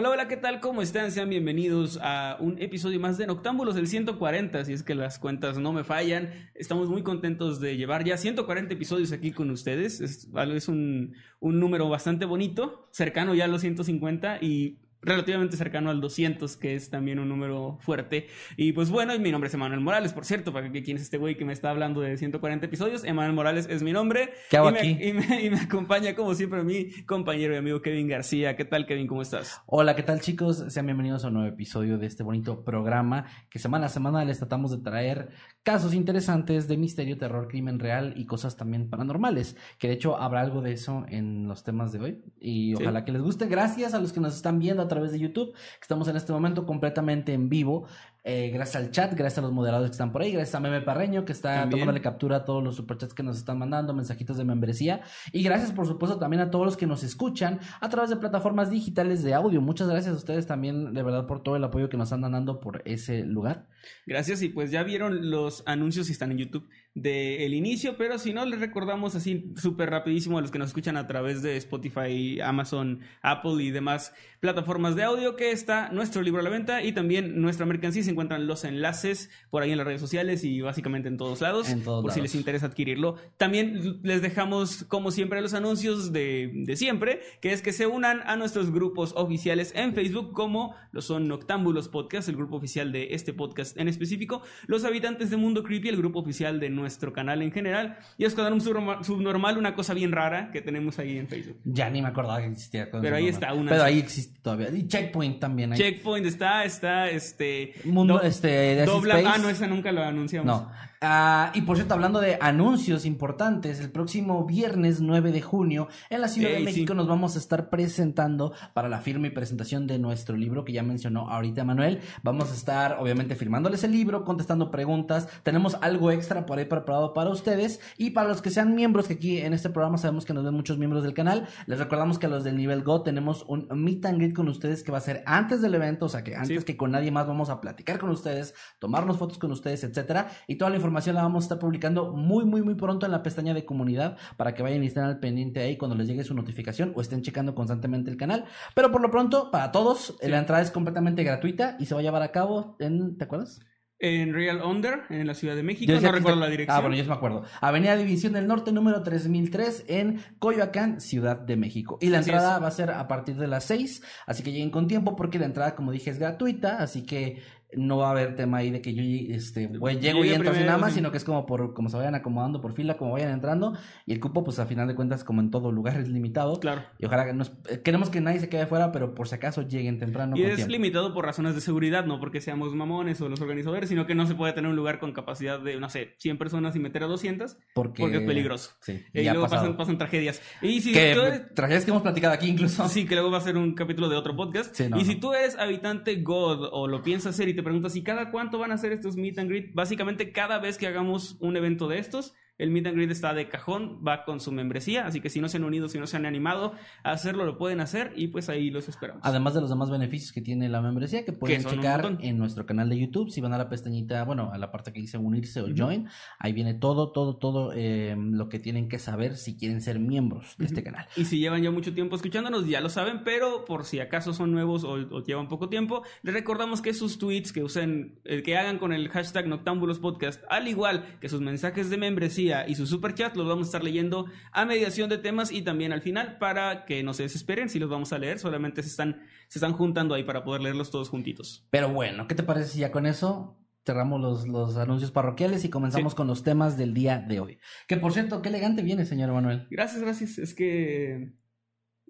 Hola, hola, ¿qué tal? ¿Cómo están? Sean bienvenidos a un episodio más de Noctámbulos, el 140, si es que las cuentas no me fallan. Estamos muy contentos de llevar ya 140 episodios aquí con ustedes. Es, es un, un número bastante bonito, cercano ya a los 150 y relativamente cercano al 200, que es también un número fuerte. Y pues bueno, mi nombre es Emanuel Morales, por cierto, para que quién es este güey que me está hablando de 140 episodios. Emanuel Morales es mi nombre. ¿Qué hago y me, aquí? Y me, y me acompaña, como siempre, mi compañero y amigo Kevin García. ¿Qué tal, Kevin? ¿Cómo estás? Hola, ¿qué tal chicos? Sean bienvenidos a un nuevo episodio de este bonito programa que semana a semana les tratamos de traer casos interesantes de misterio, terror, crimen real y cosas también paranormales. Que de hecho habrá algo de eso en los temas de hoy y Sí. ojalá que les guste. Gracias a los que nos están viendo a través de YouTube, que estamos en este momento completamente en vivo. Eh, gracias al chat, gracias a los moderadores que están por ahí, gracias a Meme Parreño que está También. tomándole captura a todos los superchats que nos están mandando, mensajitos de membresía. Y gracias, por supuesto, también a todos los que nos escuchan a través de plataformas digitales de audio. Muchas gracias a ustedes también, de verdad, por todo el apoyo que nos andan dando por ese lugar. Gracias, y pues ya vieron los anuncios si están en YouTube del inicio, pero si no, les recordamos así súper rapidísimo a los que nos escuchan a través de Spotify, Amazon, Apple y demás plataformas de audio que está nuestro libro a la venta y también nuestra mercancía. Se encuentran los enlaces por ahí en las redes sociales y básicamente en todos lados, En todos por si les interesa adquirirlo. También les dejamos, como siempre, los anuncios de, de siempre, que es que se unan a nuestros grupos oficiales en Facebook, como lo son Noctámbulos Podcast, el grupo oficial de este podcast en específico, Los Habitantes de Mundo Creepy, el grupo oficial de nuestro canal en general, y Escuadrón Subnorma- Subnormal, una cosa bien rara que tenemos ahí en Facebook. Ya ni me acordaba que existía. cosa Pero ahí está una- Pero ahí existe todavía. Y Checkpoint también. Hay. Checkpoint está, está, este... Mundo, do- este, dobla, Space. ah, no, esa nunca lo anunciamos. No. Ah, y por cierto, hablando de anuncios importantes, el próximo viernes 9 de junio en la Ciudad de México sí. nos vamos a estar presentando para la firma y presentación de nuestro libro que ya mencionó ahorita Manuel. Vamos a estar obviamente firmándoles el libro, contestando preguntas. Tenemos algo extra por ahí preparado para ustedes y para los que sean miembros, que aquí en este programa sabemos que nos ven muchos miembros del canal. Les recordamos que a los del nivel Go tenemos un meet and greet con ustedes que va a ser antes del evento, o sea que antes Sí. que con nadie más vamos a platicar con ustedes, tomarnos fotos con ustedes, etcétera. Y toda la información la vamos a estar publicando muy, muy, muy pronto en la pestaña de comunidad para que vayan y estén al pendiente ahí cuando les llegue su notificación o estén checando constantemente el canal. Pero por lo pronto, para todos, Sí. la entrada es completamente gratuita y se va a llevar a cabo en, ¿te acuerdas? En Real Under, en la Ciudad de México, no recuerdo está- la dirección. Ah, bueno, yo sí me acuerdo. Avenida División del Norte, número 3003, en Coyoacán, Ciudad de México. Y la Así entrada es. va a ser a partir de las 6, así que lleguen con tiempo porque la entrada, como dije, es gratuita, así que no va a haber tema ahí de que yo este, llego y entro así nada más, sí. sino que es como por como se vayan acomodando por fila, como vayan entrando. Y el cupo, pues a final de cuentas, como en todo lugar, es limitado. Claro. Y ojalá que nos, eh, queremos que nadie se quede fuera, pero por si acaso lleguen temprano. y con es tiempo. limitado por razones de seguridad, no porque seamos mamones o los organizadores, sino que no se puede tener un lugar con capacidad de, no sé, 100 personas y meter a 200 porque, porque es peligroso. Sí, y ha luego pasan, pasan tragedias. Y si que tú eres- tragedias que hemos platicado aquí incluso. Sí, que luego va a ser un capítulo de otro podcast. Sí, no, y si no. tú eres habitante God o lo piensas hacer y te preguntas, ¿y cada cuánto van a hacer estos meet and greet? Básicamente, cada vez que hagamos un evento de estos, el meet and greet está de cajón, va con su membresía. Así que si no se han unido, si no se han animado a hacerlo, lo pueden hacer y pues ahí los esperamos. Además de los demás beneficios que tiene la membresía, que pueden checar en nuestro canal de YouTube. Si van a la pestañita, bueno, a la parte que dice unirse o join, ahí viene todo, todo, todo eh, lo que tienen que saber si quieren ser miembros de este canal. Y si llevan ya mucho tiempo escuchándonos, ya lo saben, pero por si acaso son nuevos o, o llevan poco tiempo, les recordamos que sus tweets que usen, el que hagan con el hashtag Noctámbulos Podcast, al igual que sus mensajes de membresía y su super chat los vamos a estar leyendo a mediación de temas y también al final para que no se desesperen si los vamos a leer, solamente se están, se están juntando ahí para poder leerlos todos juntitos. Pero bueno, ¿qué te parece si ya con eso cerramos los, los anuncios parroquiales y comenzamos Sí. con los temas del día de hoy? Que por cierto, qué elegante viene, señor Manuel. Gracias, gracias. Es que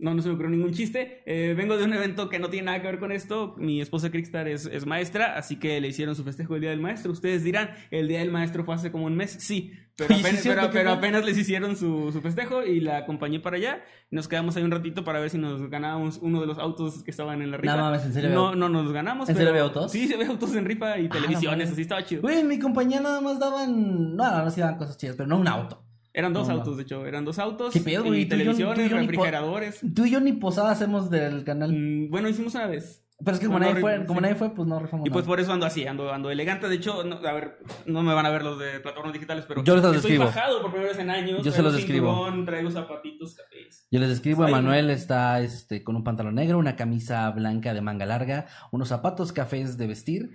no, no se me ocurrió ningún chiste. Eh, vengo de un evento que no tiene nada que ver con esto. Mi esposa Crickstar es, es maestra, así que le hicieron su festejo el Día del Maestro. Ustedes dirán, ¿el Día del Maestro fue hace como un mes? Sí, pero sí apenas, pero- apenas les hicieron su, su festejo y la acompañé para allá. Nos quedamos ahí un ratito para ver si nos ganábamos uno de los autos que estaban en la rifa. No mames, ¿en serio No, no nos ganamos. ¿En pero- serio había autos? Sí, se ve autos en rifa y Ah, televisiones, no así estaba chido. Güey, en mi compañía nada más daban. No, no, no, sí daban cosas chidas, pero no un auto. Eran dos No, autos, de hecho, eran dos autos. ¿Qué pedo, güey? y yo- televisiones, yo refrigeradores. Tú y yo ni posada hacemos del canal. Mm, Bueno, hicimos una vez. Pero es que como, no, nadie, no, fue, sí. como nadie fue, pues no rifamos Y pues por eso ando así, ando, ando elegante. De hecho, no, a ver, no me van a ver los de plataformas digitales, pero Yo les estoy describo. bajado por primera vez en años. Yo se los describo. Traigo zapatitos cafés. Yo les describo, Emanuel está este, con un pantalón negro, una camisa blanca de manga larga, unos zapatos cafés de vestir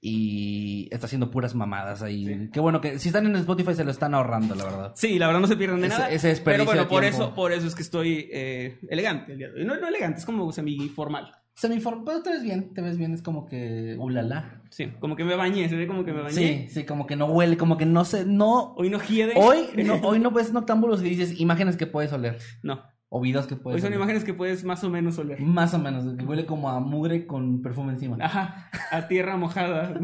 y está haciendo puras mamadas ahí. Sí. Qué bueno que si están en Spotify se lo están ahorrando, la verdad. Sí, la verdad no se pierden de nada. ese pero bueno, por tiempo. eso, por eso es que estoy eh, elegante el día de hoy. No, no elegante, es como semi-formal. Semiform, pero te ves bien, te ves bien, es como que ulala. Sí, como que me bañé, se ve como que me bañé. Sí, sí, como que no huele, como que no se, no. Hoy no hiede. Hoy no, hoy no ves noctámbulos y dices imágenes que puedes oler. No. O videos que puedes Hoy son oler. imágenes que puedes más o menos oler. Más o menos, que huele como a mugre con perfume encima. Ajá, a tierra mojada.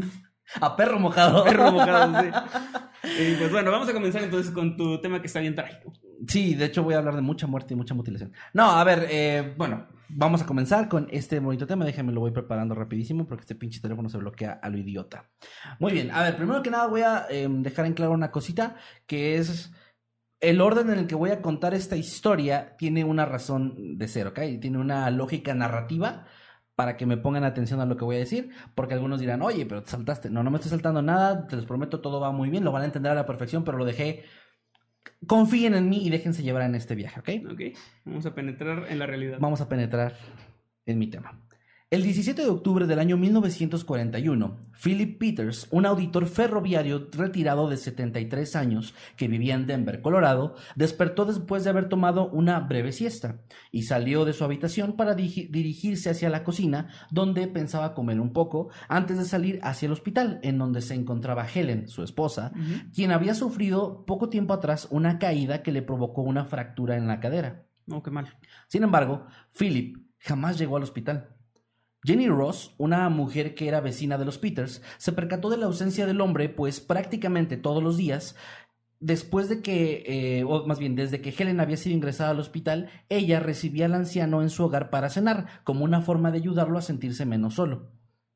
A perro mojado. Perro mojado, sí. Y pues bueno, vamos a comenzar entonces con tu tema que está bien trágico. Sí, de hecho voy a hablar de mucha muerte y mucha mutilación. No, a ver, eh, bueno, vamos a comenzar con este bonito tema. Déjame lo voy preparando rapidísimo porque este pinche teléfono se bloquea a lo idiota. Muy bien, a ver, primero que nada voy a eh, dejar en claro una cosita que es el orden en el que voy a contar esta historia tiene una razón de ser, ¿ok? Tiene una lógica narrativa para que me pongan atención a lo que voy a decir, porque algunos dirán, oye, pero te saltaste. No, no me estoy saltando nada, te les prometo, todo va muy bien, lo van a entender a la perfección, pero lo dejé. Confíen en mí y déjense llevar en este viaje, ¿ok? Ok, vamos a penetrar en la realidad. Vamos a penetrar en mi tema. El 17 de octubre del año 1941, Philip Peters, un auditor ferroviario retirado de 73 años que vivía en Denver, Colorado, despertó después de haber tomado una breve siesta y salió de su habitación para dirigirse hacia la cocina, donde pensaba comer un poco, antes de salir hacia el hospital, en donde se encontraba Helen, su esposa, quien había sufrido poco tiempo atrás una caída que le provocó una fractura en la cadera. No, qué mal. Sin embargo, Philip jamás llegó al hospital. Jenny Ross, una mujer que era vecina de los Peters, se percató de la ausencia del hombre, pues prácticamente todos los días, después de que, eh, o más bien desde que Helen había sido ingresada al hospital, ella recibía al anciano en su hogar para cenar, como una forma de ayudarlo a sentirse menos solo.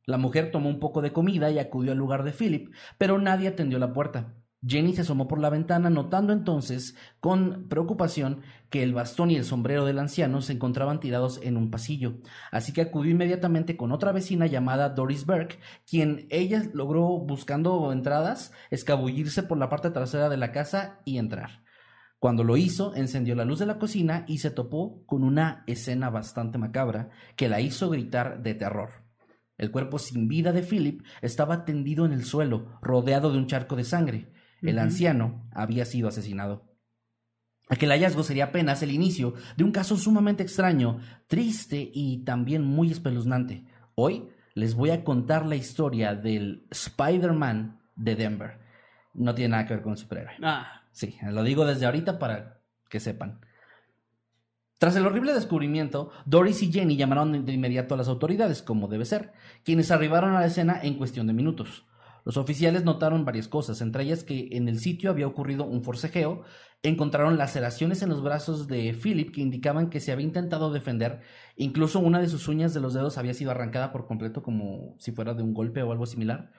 La mujer tomó un poco de comida y acudió al lugar de Philip, pero nadie atendió la puerta. Jenny se asomó por la ventana, notando entonces con preocupación que el bastón y el sombrero del anciano se encontraban tirados en un pasillo. Así que acudió inmediatamente con otra vecina llamada Doris Burke, quien ella logró, buscando entradas, escabullirse por la parte trasera de la casa y entrar. Cuando lo hizo, encendió la luz de la cocina y se topó con una escena bastante macabra que la hizo gritar de terror. El cuerpo sin vida de Philip estaba tendido en el suelo, rodeado de un charco de sangre. El anciano había sido asesinado. Aquel hallazgo sería apenas el inicio de un caso sumamente extraño, triste y también muy espeluznante. Hoy les voy a contar la historia del Spider-Man de Denver. No tiene nada que ver con el superhéroe. Ah, Sí, lo digo desde ahorita para que sepan. Tras el horrible descubrimiento, Doris y Jenny llamaron de inmediato a las autoridades, como debe ser, quienes arribaron a la escena en cuestión de minutos. Los oficiales notaron varias cosas, entre ellas que en el sitio había ocurrido un forcejeo, encontraron laceraciones en los brazos de Philip que indicaban que se había intentado defender, incluso una de sus uñas de los dedos había sido arrancada por completo como si fuera de un golpe o algo similar.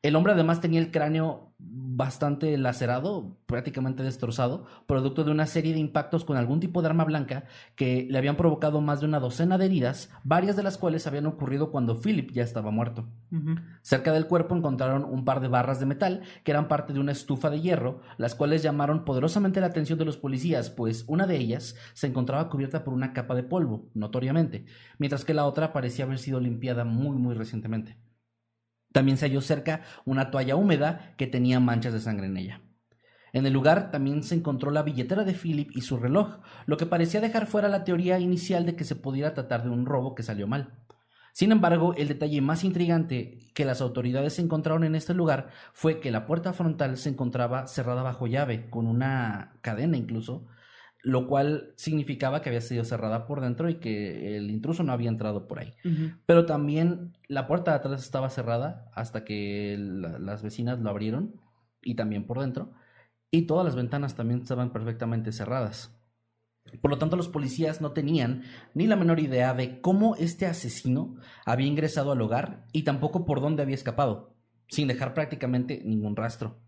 El hombre además tenía el cráneo bastante lacerado, prácticamente destrozado, producto de una serie de impactos con algún tipo de arma blanca que le habían provocado más de una docena de heridas, varias de las cuales habían ocurrido cuando Philip ya estaba muerto. Cerca del cuerpo encontraron un par de barras de metal que eran parte de una estufa de hierro, las cuales llamaron poderosamente la atención de los policías, pues una de ellas se encontraba cubierta por una capa de polvo, notoriamente, mientras que la otra parecía haber sido limpiada muy muy recientemente. También se halló cerca una toalla húmeda que tenía manchas de sangre en ella. En el lugar también se encontró la billetera de Philip y su reloj, lo que parecía dejar fuera la teoría inicial de que se pudiera tratar de un robo que salió mal. Sin embargo, el detalle más intrigante que las autoridades encontraron en este lugar fue que la puerta frontal se encontraba cerrada bajo llave, con una cadena incluso, lo cual significaba que había sido cerrada por dentro y que el intruso no había entrado por ahí. Pero también la puerta de atrás estaba cerrada hasta que la- las vecinas lo abrieron y también por dentro. Y todas las ventanas también estaban perfectamente cerradas. Por lo tanto, los policías no tenían ni la menor idea de cómo este asesino había ingresado al hogar y tampoco por dónde había escapado, sin dejar prácticamente ningún rastro.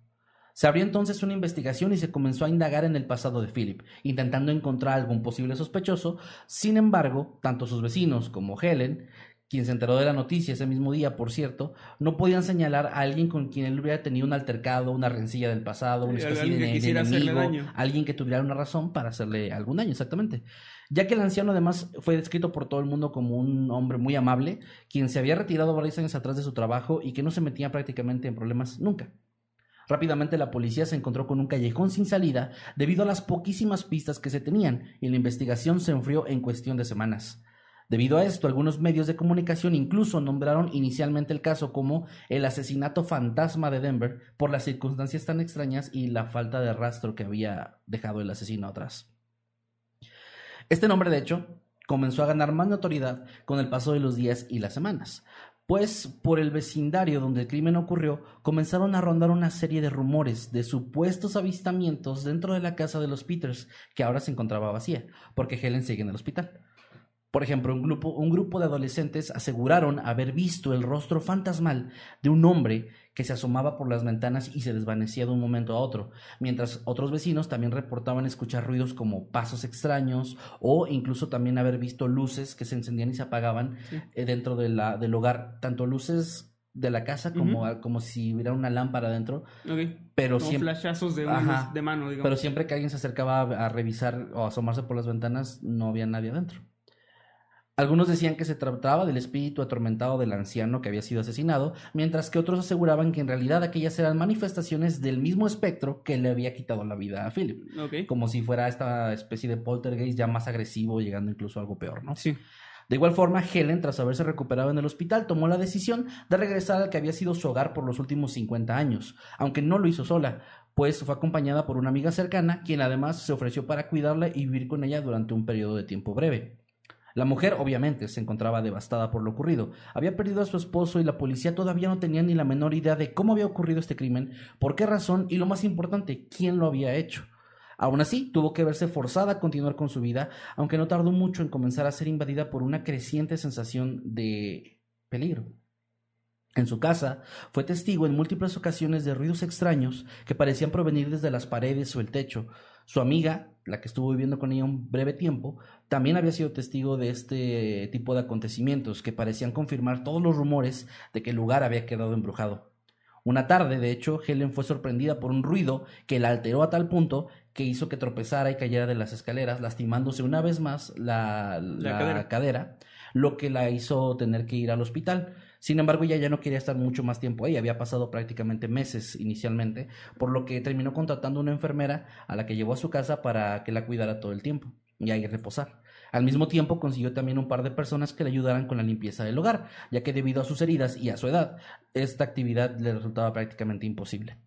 Se abrió entonces una investigación y se comenzó a indagar en el pasado de Philip, intentando encontrar algún posible sospechoso. Sin embargo, tanto sus vecinos como Helen, quien se enteró de la noticia ese mismo día, por cierto, no podían señalar a alguien con quien él hubiera tenido un altercado, una rencilla del pasado, una especie alguien de, que de enemigo, daño. alguien que tuviera una razón para hacerle algún daño, exactamente. Ya que el anciano además fue descrito por todo el mundo como un hombre muy amable, quien se había retirado varios años atrás de su trabajo y que no se metía prácticamente en problemas nunca. Rápidamente la policía se encontró con un callejón sin salida debido a las poquísimas pistas que se tenían y la investigación se enfrió en cuestión de semanas. Debido a esto, algunos medios de comunicación incluso nombraron inicialmente el caso como el asesinato fantasma de Denver por las circunstancias tan extrañas y la falta de rastro que había dejado el asesino atrás. Este nombre, de hecho, comenzó a ganar más notoriedad con el paso de los días y las semanas, pues por el vecindario donde el crimen ocurrió comenzaron a rondar una serie de rumores de supuestos avistamientos dentro de la casa de los Peters, que ahora se encontraba vacía, porque Helen sigue en el hospital. Por ejemplo, un grupo, un grupo de adolescentes aseguraron haber visto el rostro fantasmal de un hombre que se asomaba por las ventanas y se desvanecía de un momento a otro, mientras otros vecinos también reportaban escuchar ruidos como pasos extraños o incluso también haber visto luces que se encendían y se apagaban Sí. eh, dentro de la, del hogar, tanto luces de la casa como, como si hubiera una lámpara dentro, Ok. pero Como siempre... flashazos de, Ajá. manos- de mano, digamos. Pero siempre que alguien se acercaba a, a revisar o a asomarse por las ventanas, no había nadie adentro. Algunos decían que se trataba del espíritu atormentado del anciano que había sido asesinado, mientras que otros aseguraban que en realidad aquellas eran manifestaciones del mismo espectro que le había quitado la vida a Philip, como si fuera esta especie de poltergeist ya más agresivo, llegando incluso a algo peor, ¿no? Sí. De igual forma, Helen, tras haberse recuperado en el hospital, tomó la decisión de regresar al que había sido su hogar por los últimos 50 años, aunque no lo hizo sola, pues fue acompañada por una amiga cercana, quien además se ofreció para cuidarla y vivir con ella durante un periodo de tiempo breve. La mujer obviamente se encontraba devastada por lo ocurrido. Había perdido a su esposo y la policía todavía no tenía ni la menor idea de cómo había ocurrido este crimen, por qué razón y lo más importante, quién lo había hecho. Aún así, tuvo que verse forzada a continuar con su vida, aunque no tardó mucho en comenzar a ser invadida por una creciente sensación de peligro. En su casa, fue testigo en múltiples ocasiones de ruidos extraños que parecían provenir desde las paredes o el techo. Su amiga, la que estuvo viviendo con ella un breve tiempo, también había sido testigo de este tipo de acontecimientos que parecían confirmar todos los rumores de que el lugar había quedado embrujado. Una tarde, de hecho, Helen fue sorprendida por un ruido que la alteró a tal punto que hizo que tropezara y cayera de las escaleras, lastimándose una vez más la, la cadera. cadera, lo que la hizo tener que ir al hospital. Sin embargo, ella ya no quería estar mucho más tiempo ahí, había pasado prácticamente meses inicialmente, por lo que terminó contratando una enfermera a la que llevó a su casa para que la cuidara todo el tiempo y ahí reposar. Al mismo tiempo consiguió también un par de personas que le ayudaran con la limpieza del hogar, ya que debido a sus heridas y a su edad, esta actividad le resultaba prácticamente imposible.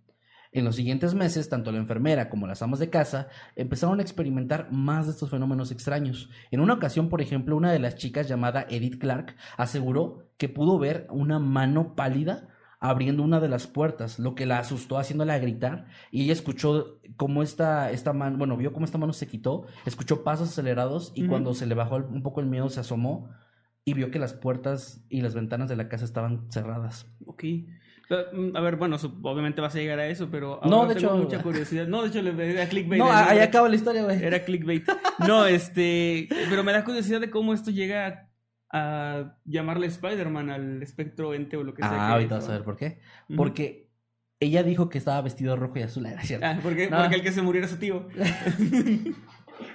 En los siguientes meses, tanto la enfermera como las amas de casa empezaron a experimentar más de estos fenómenos extraños. En una ocasión, por ejemplo, una de las chicas llamada Edith Clark aseguró que pudo ver una mano pálida abriendo una de las puertas, lo que la asustó haciéndola gritar y ella escuchó cómo esta, esta mano, bueno, vio cómo esta mano se quitó, escuchó pasos acelerados y cuando se le bajó un poco el miedo se asomó y vio que las puertas y las ventanas de la casa estaban cerradas. Ok. Mm, A ver, bueno, obviamente vas a llegar a eso, pero No, de tengo hecho- mucha curiosidad. No, de hecho, le era clickbait. No, ahí acaba la historia, güey. Era clickbait. No, este. Pero me da curiosidad de cómo esto llega a llamarle Spider-Man al espectro ente o lo que sea. Ah, que ahorita vas a ver por qué. Porque ella dijo que estaba vestido rojo y azul, era cierto. Ah, porque, No. porque el que se murió era su tío.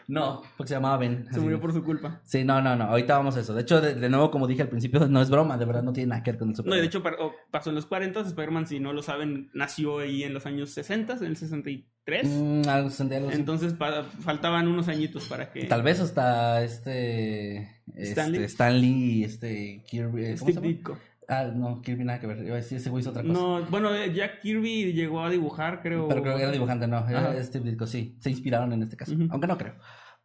No, porque se llamaba Ben. Se murió por su culpa. Sí, no, no, no, ahorita vamos a eso. De hecho, de, de nuevo, como dije al principio, no es broma, de verdad no tiene nada que ver con el No, y de hecho pasó en los 40, Spider-Man, si no lo saben, nació ahí en los años 60, en el 63, ¿Tres? Mm, algo. Entonces pa- faltaban unos añitos para que... Tal vez hasta este. Stanley. Este, Stanley y este Kirby. ¿cómo se Steve llama? Ditko. Ah, no, Kirby nada que ver. Iba a decir, ese güey hizo otra cosa. No, bueno, eh, Jack Kirby llegó a dibujar, creo. Pero creo que era dibujante, no. Era. Steve Ditko, sí. Se inspiraron en este caso. Aunque no creo.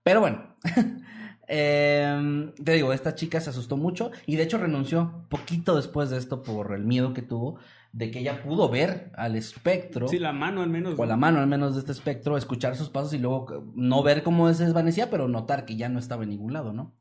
Pero bueno. Em, te digo, esta chica se asustó mucho y de hecho renunció poquito después de esto por el miedo que tuvo de que ella pudo ver al espectro. Sí, la mano al menos. o la mano al menos de este espectro, escuchar sus pasos y luego no ver cómo se desvanecía, pero notar que ya no estaba en ningún lado, ¿no?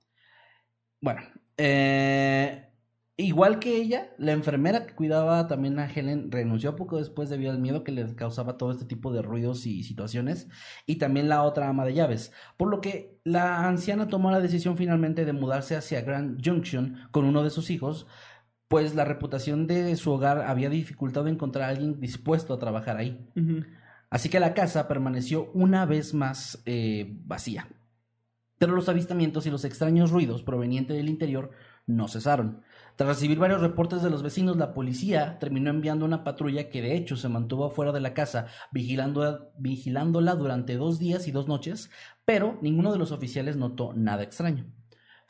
Bueno, eh, igual que ella, la enfermera que cuidaba también a Helen renunció poco después debido al miedo que le causaba todo este tipo de ruidos y situaciones, y también la otra ama de llaves, por lo que la anciana tomó la decisión finalmente de mudarse hacia Grand Junction con uno de sus hijos, pues la reputación de su hogar había dificultado encontrar a alguien dispuesto a trabajar ahí. Así que la casa permaneció una vez más eh, vacía. Pero los avistamientos y los extraños ruidos provenientes del interior no cesaron. Tras recibir varios reportes de los vecinos, la policía terminó enviando una patrulla que de hecho se mantuvo afuera de la casa vigilando, vigilándola durante dos días y dos noches, pero ninguno de los oficiales notó nada extraño.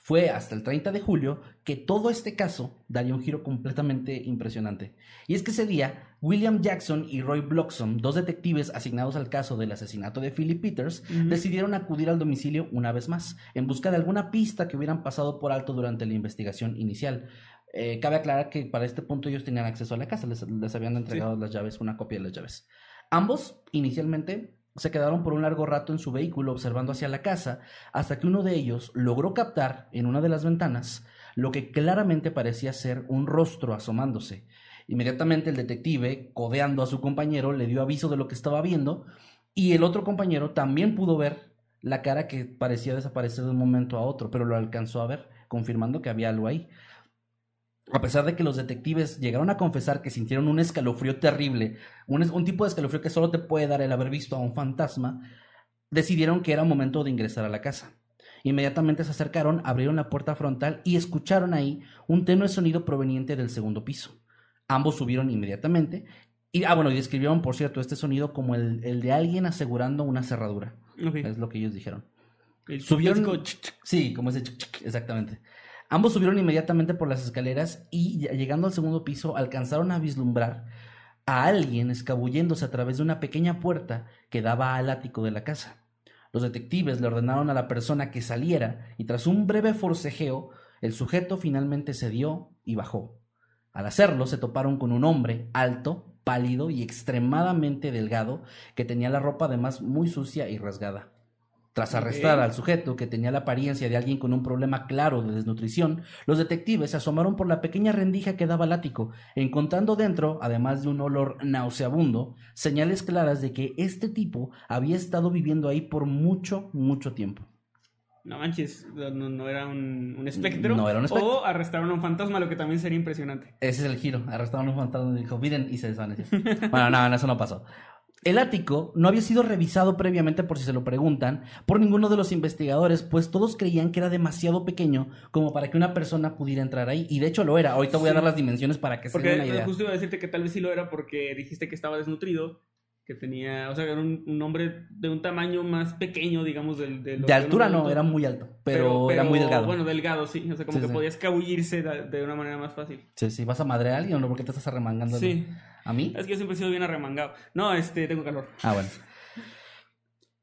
Fue hasta el 30 de julio que todo este caso daría un giro completamente impresionante. Y es que ese día, William Jackson y Roy Bloxham, dos detectives asignados al caso del asesinato de Philip Peters, decidieron acudir al domicilio una vez más, en busca de alguna pista que hubieran pasado por alto durante la investigación inicial. Eh, cabe aclarar que para este punto ellos tenían acceso a la casa, les, les habían entregado las llaves, una copia de las llaves. Ambos, inicialmente, se quedaron por un largo rato en su vehículo observando hacia la casa, hasta que uno de ellos logró captar en una de las ventanas lo que claramente parecía ser un rostro asomándose. Inmediatamente el detective, codeando a su compañero, le dio aviso de lo que estaba viendo, y el otro compañero también pudo ver la cara que parecía desaparecer de un momento a otro, pero lo alcanzó a ver, confirmando que había algo ahí. A pesar de que los detectives llegaron a confesar que sintieron un escalofrío terrible, un, tipo de escalofrío que solo te puede dar el haber visto a un fantasma, decidieron que era momento de ingresar a la casa. Inmediatamente se acercaron, abrieron la puerta frontal y escucharon ahí un tenue sonido proveniente del segundo piso. Ambos subieron inmediatamente y, ah, bueno, y describieron, por cierto, este sonido como el, el de alguien asegurando una cerradura. Es lo que ellos dijeron. El Subieron. Sí, como ese exactamente. Ambos subieron inmediatamente por las escaleras y llegando al segundo piso alcanzaron a vislumbrar a alguien escabulléndose a través de una pequeña puerta que daba al ático de la casa. Los detectives le ordenaron a la persona que saliera y tras un breve forcejeo, el sujeto finalmente cedió y bajó. Al hacerlo, se toparon con un hombre alto, pálido y extremadamente delgado que tenía la ropa además muy sucia y rasgada. Tras arrestar al sujeto, que tenía la apariencia de alguien con un problema claro de desnutrición, los detectives se asomaron por la pequeña rendija que daba al ático, encontrando dentro, además de un olor nauseabundo, señales claras de que este tipo había estado viviendo ahí por mucho, mucho tiempo. No manches, no, no era un, un espectro. No era un espectro. O arrestaron a un fantasma, lo que también sería impresionante. Ese es el giro. Arrestaron a un fantasma y dijo, miren, y se desvaneció. bueno, no, no, eso no pasó. El ático no había sido revisado previamente, por si se lo preguntan, por ninguno de los investigadores, pues todos creían que era demasiado pequeño como para que una persona pudiera entrar ahí. Y de hecho lo era. Ahorita voy a dar las dimensiones para que se den una idea. justo iba a decirte que tal vez sí lo era porque dijiste que estaba desnutrido, que tenía, o sea, era un, un hombre de un tamaño más pequeño, digamos, del... De, altura no, era muy alto, pero, era pero- muy delgado. Bueno, delgado, sí. O sea, como Sí, que sí. podía escabullirse de, de una manera más fácil. Sí, sí, ¿Vas a madre a alguien o no? ¿Por qué te estás arremangando? Sí. ¿A mí? Es que yo siempre he sido bien arremangado. No, este, tengo calor. Ah, bueno.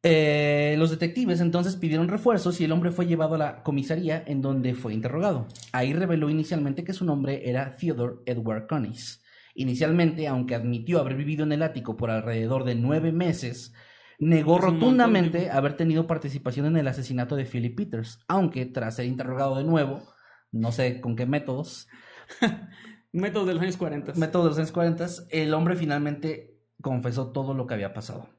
Eh, los detectives entonces pidieron refuerzos y el hombre fue llevado a la comisaría en donde fue interrogado. Ahí reveló inicialmente que su nombre era Theodore Edward Conis. Inicialmente, aunque admitió haber vivido en el ático por alrededor de nueve meses, negó de rotundamente haber tenido participación en el asesinato de Philip Peters, aunque tras ser interrogado de nuevo, no sé con qué métodos, Métodos de los años 40. métodos de los años 40, el hombre finalmente confesó todo lo que había pasado.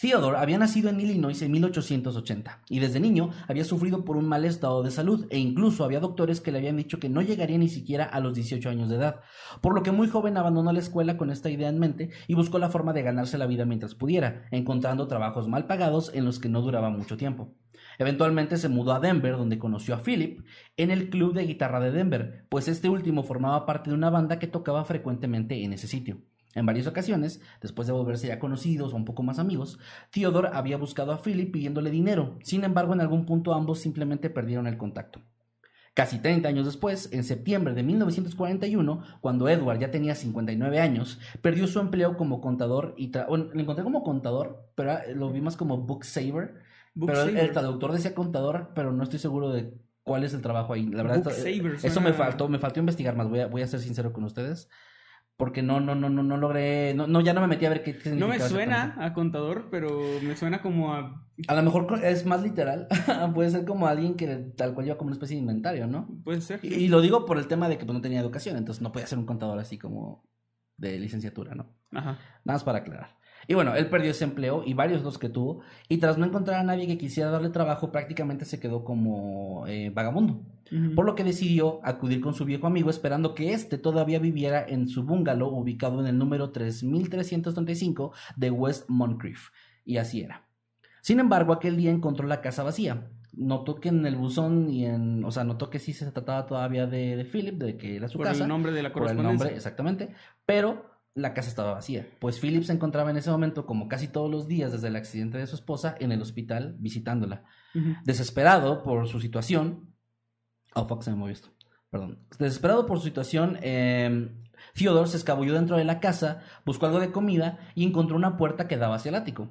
Theodore había nacido en Illinois en 1880 y desde niño había sufrido por un mal estado de salud e incluso había doctores que le habían dicho que no llegaría ni siquiera a los 18 años de edad, por lo que muy joven abandonó la escuela con esta idea en mente y buscó la forma de ganarse la vida mientras pudiera, encontrando trabajos mal pagados en los que no duraba mucho tiempo. Eventualmente se mudó a Denver, donde conoció a Philip en el club de guitarra de Denver, pues este último formaba parte de una banda que tocaba frecuentemente en ese sitio. En varias ocasiones, después de volverse ya conocidos o un poco más amigos, Theodore había buscado a Philip pidiéndole dinero. Sin embargo, en algún punto ambos simplemente perdieron el contacto. Casi 30 años después, en septiembre de 1941, cuando Edward ya tenía 59 años, perdió su empleo como contador y bueno, lo encontré como contador, pero ah, lo vi más como book saver. Pero el, traductor decía contador, pero no estoy seguro de cuál es el trabajo ahí. La verdad, Book esto- saver, eso me faltó, me faltó investigar más. Voy a, voy a ser sincero con ustedes, porque no, no, no, no, no logré, no, no, ya no me metí a ver qué, No me suena a contador, pero me suena como a... A lo mejor es más literal. Puede ser como alguien que tal cual lleva como una especie de inventario, ¿no? Puede ser. Y, y lo digo por el tema de que pues, no tenía educación, entonces no podía ser un contador así como de licenciatura, ¿no? Ajá. Nada más para aclarar. Y bueno, él perdió ese empleo y varios los que tuvo. Y tras no encontrar a nadie que quisiera darle trabajo, prácticamente se quedó como eh, vagabundo. Por lo que decidió acudir con su viejo amigo esperando que éste todavía viviera en su bungalow ubicado en el número 3335 de West Moncrief. Y así era. Sin embargo, aquel día encontró la casa vacía. Notó que en el buzón y en... O sea, notó que sí se trataba todavía de, de Philip, de que era su Por casa el nombre de la por el correspondencia. nombre, exactamente. Pero la casa estaba vacía, pues Philip se encontraba en ese momento, como casi todos los días desde el accidente de su esposa, en el hospital visitándola. Desesperado por su situación. Oh, fuck, se me movió esto. Perdón. Desesperado por su situación, eh, Theodore se escabulló dentro de la casa, buscó algo de comida y encontró una puerta que daba hacia el ático.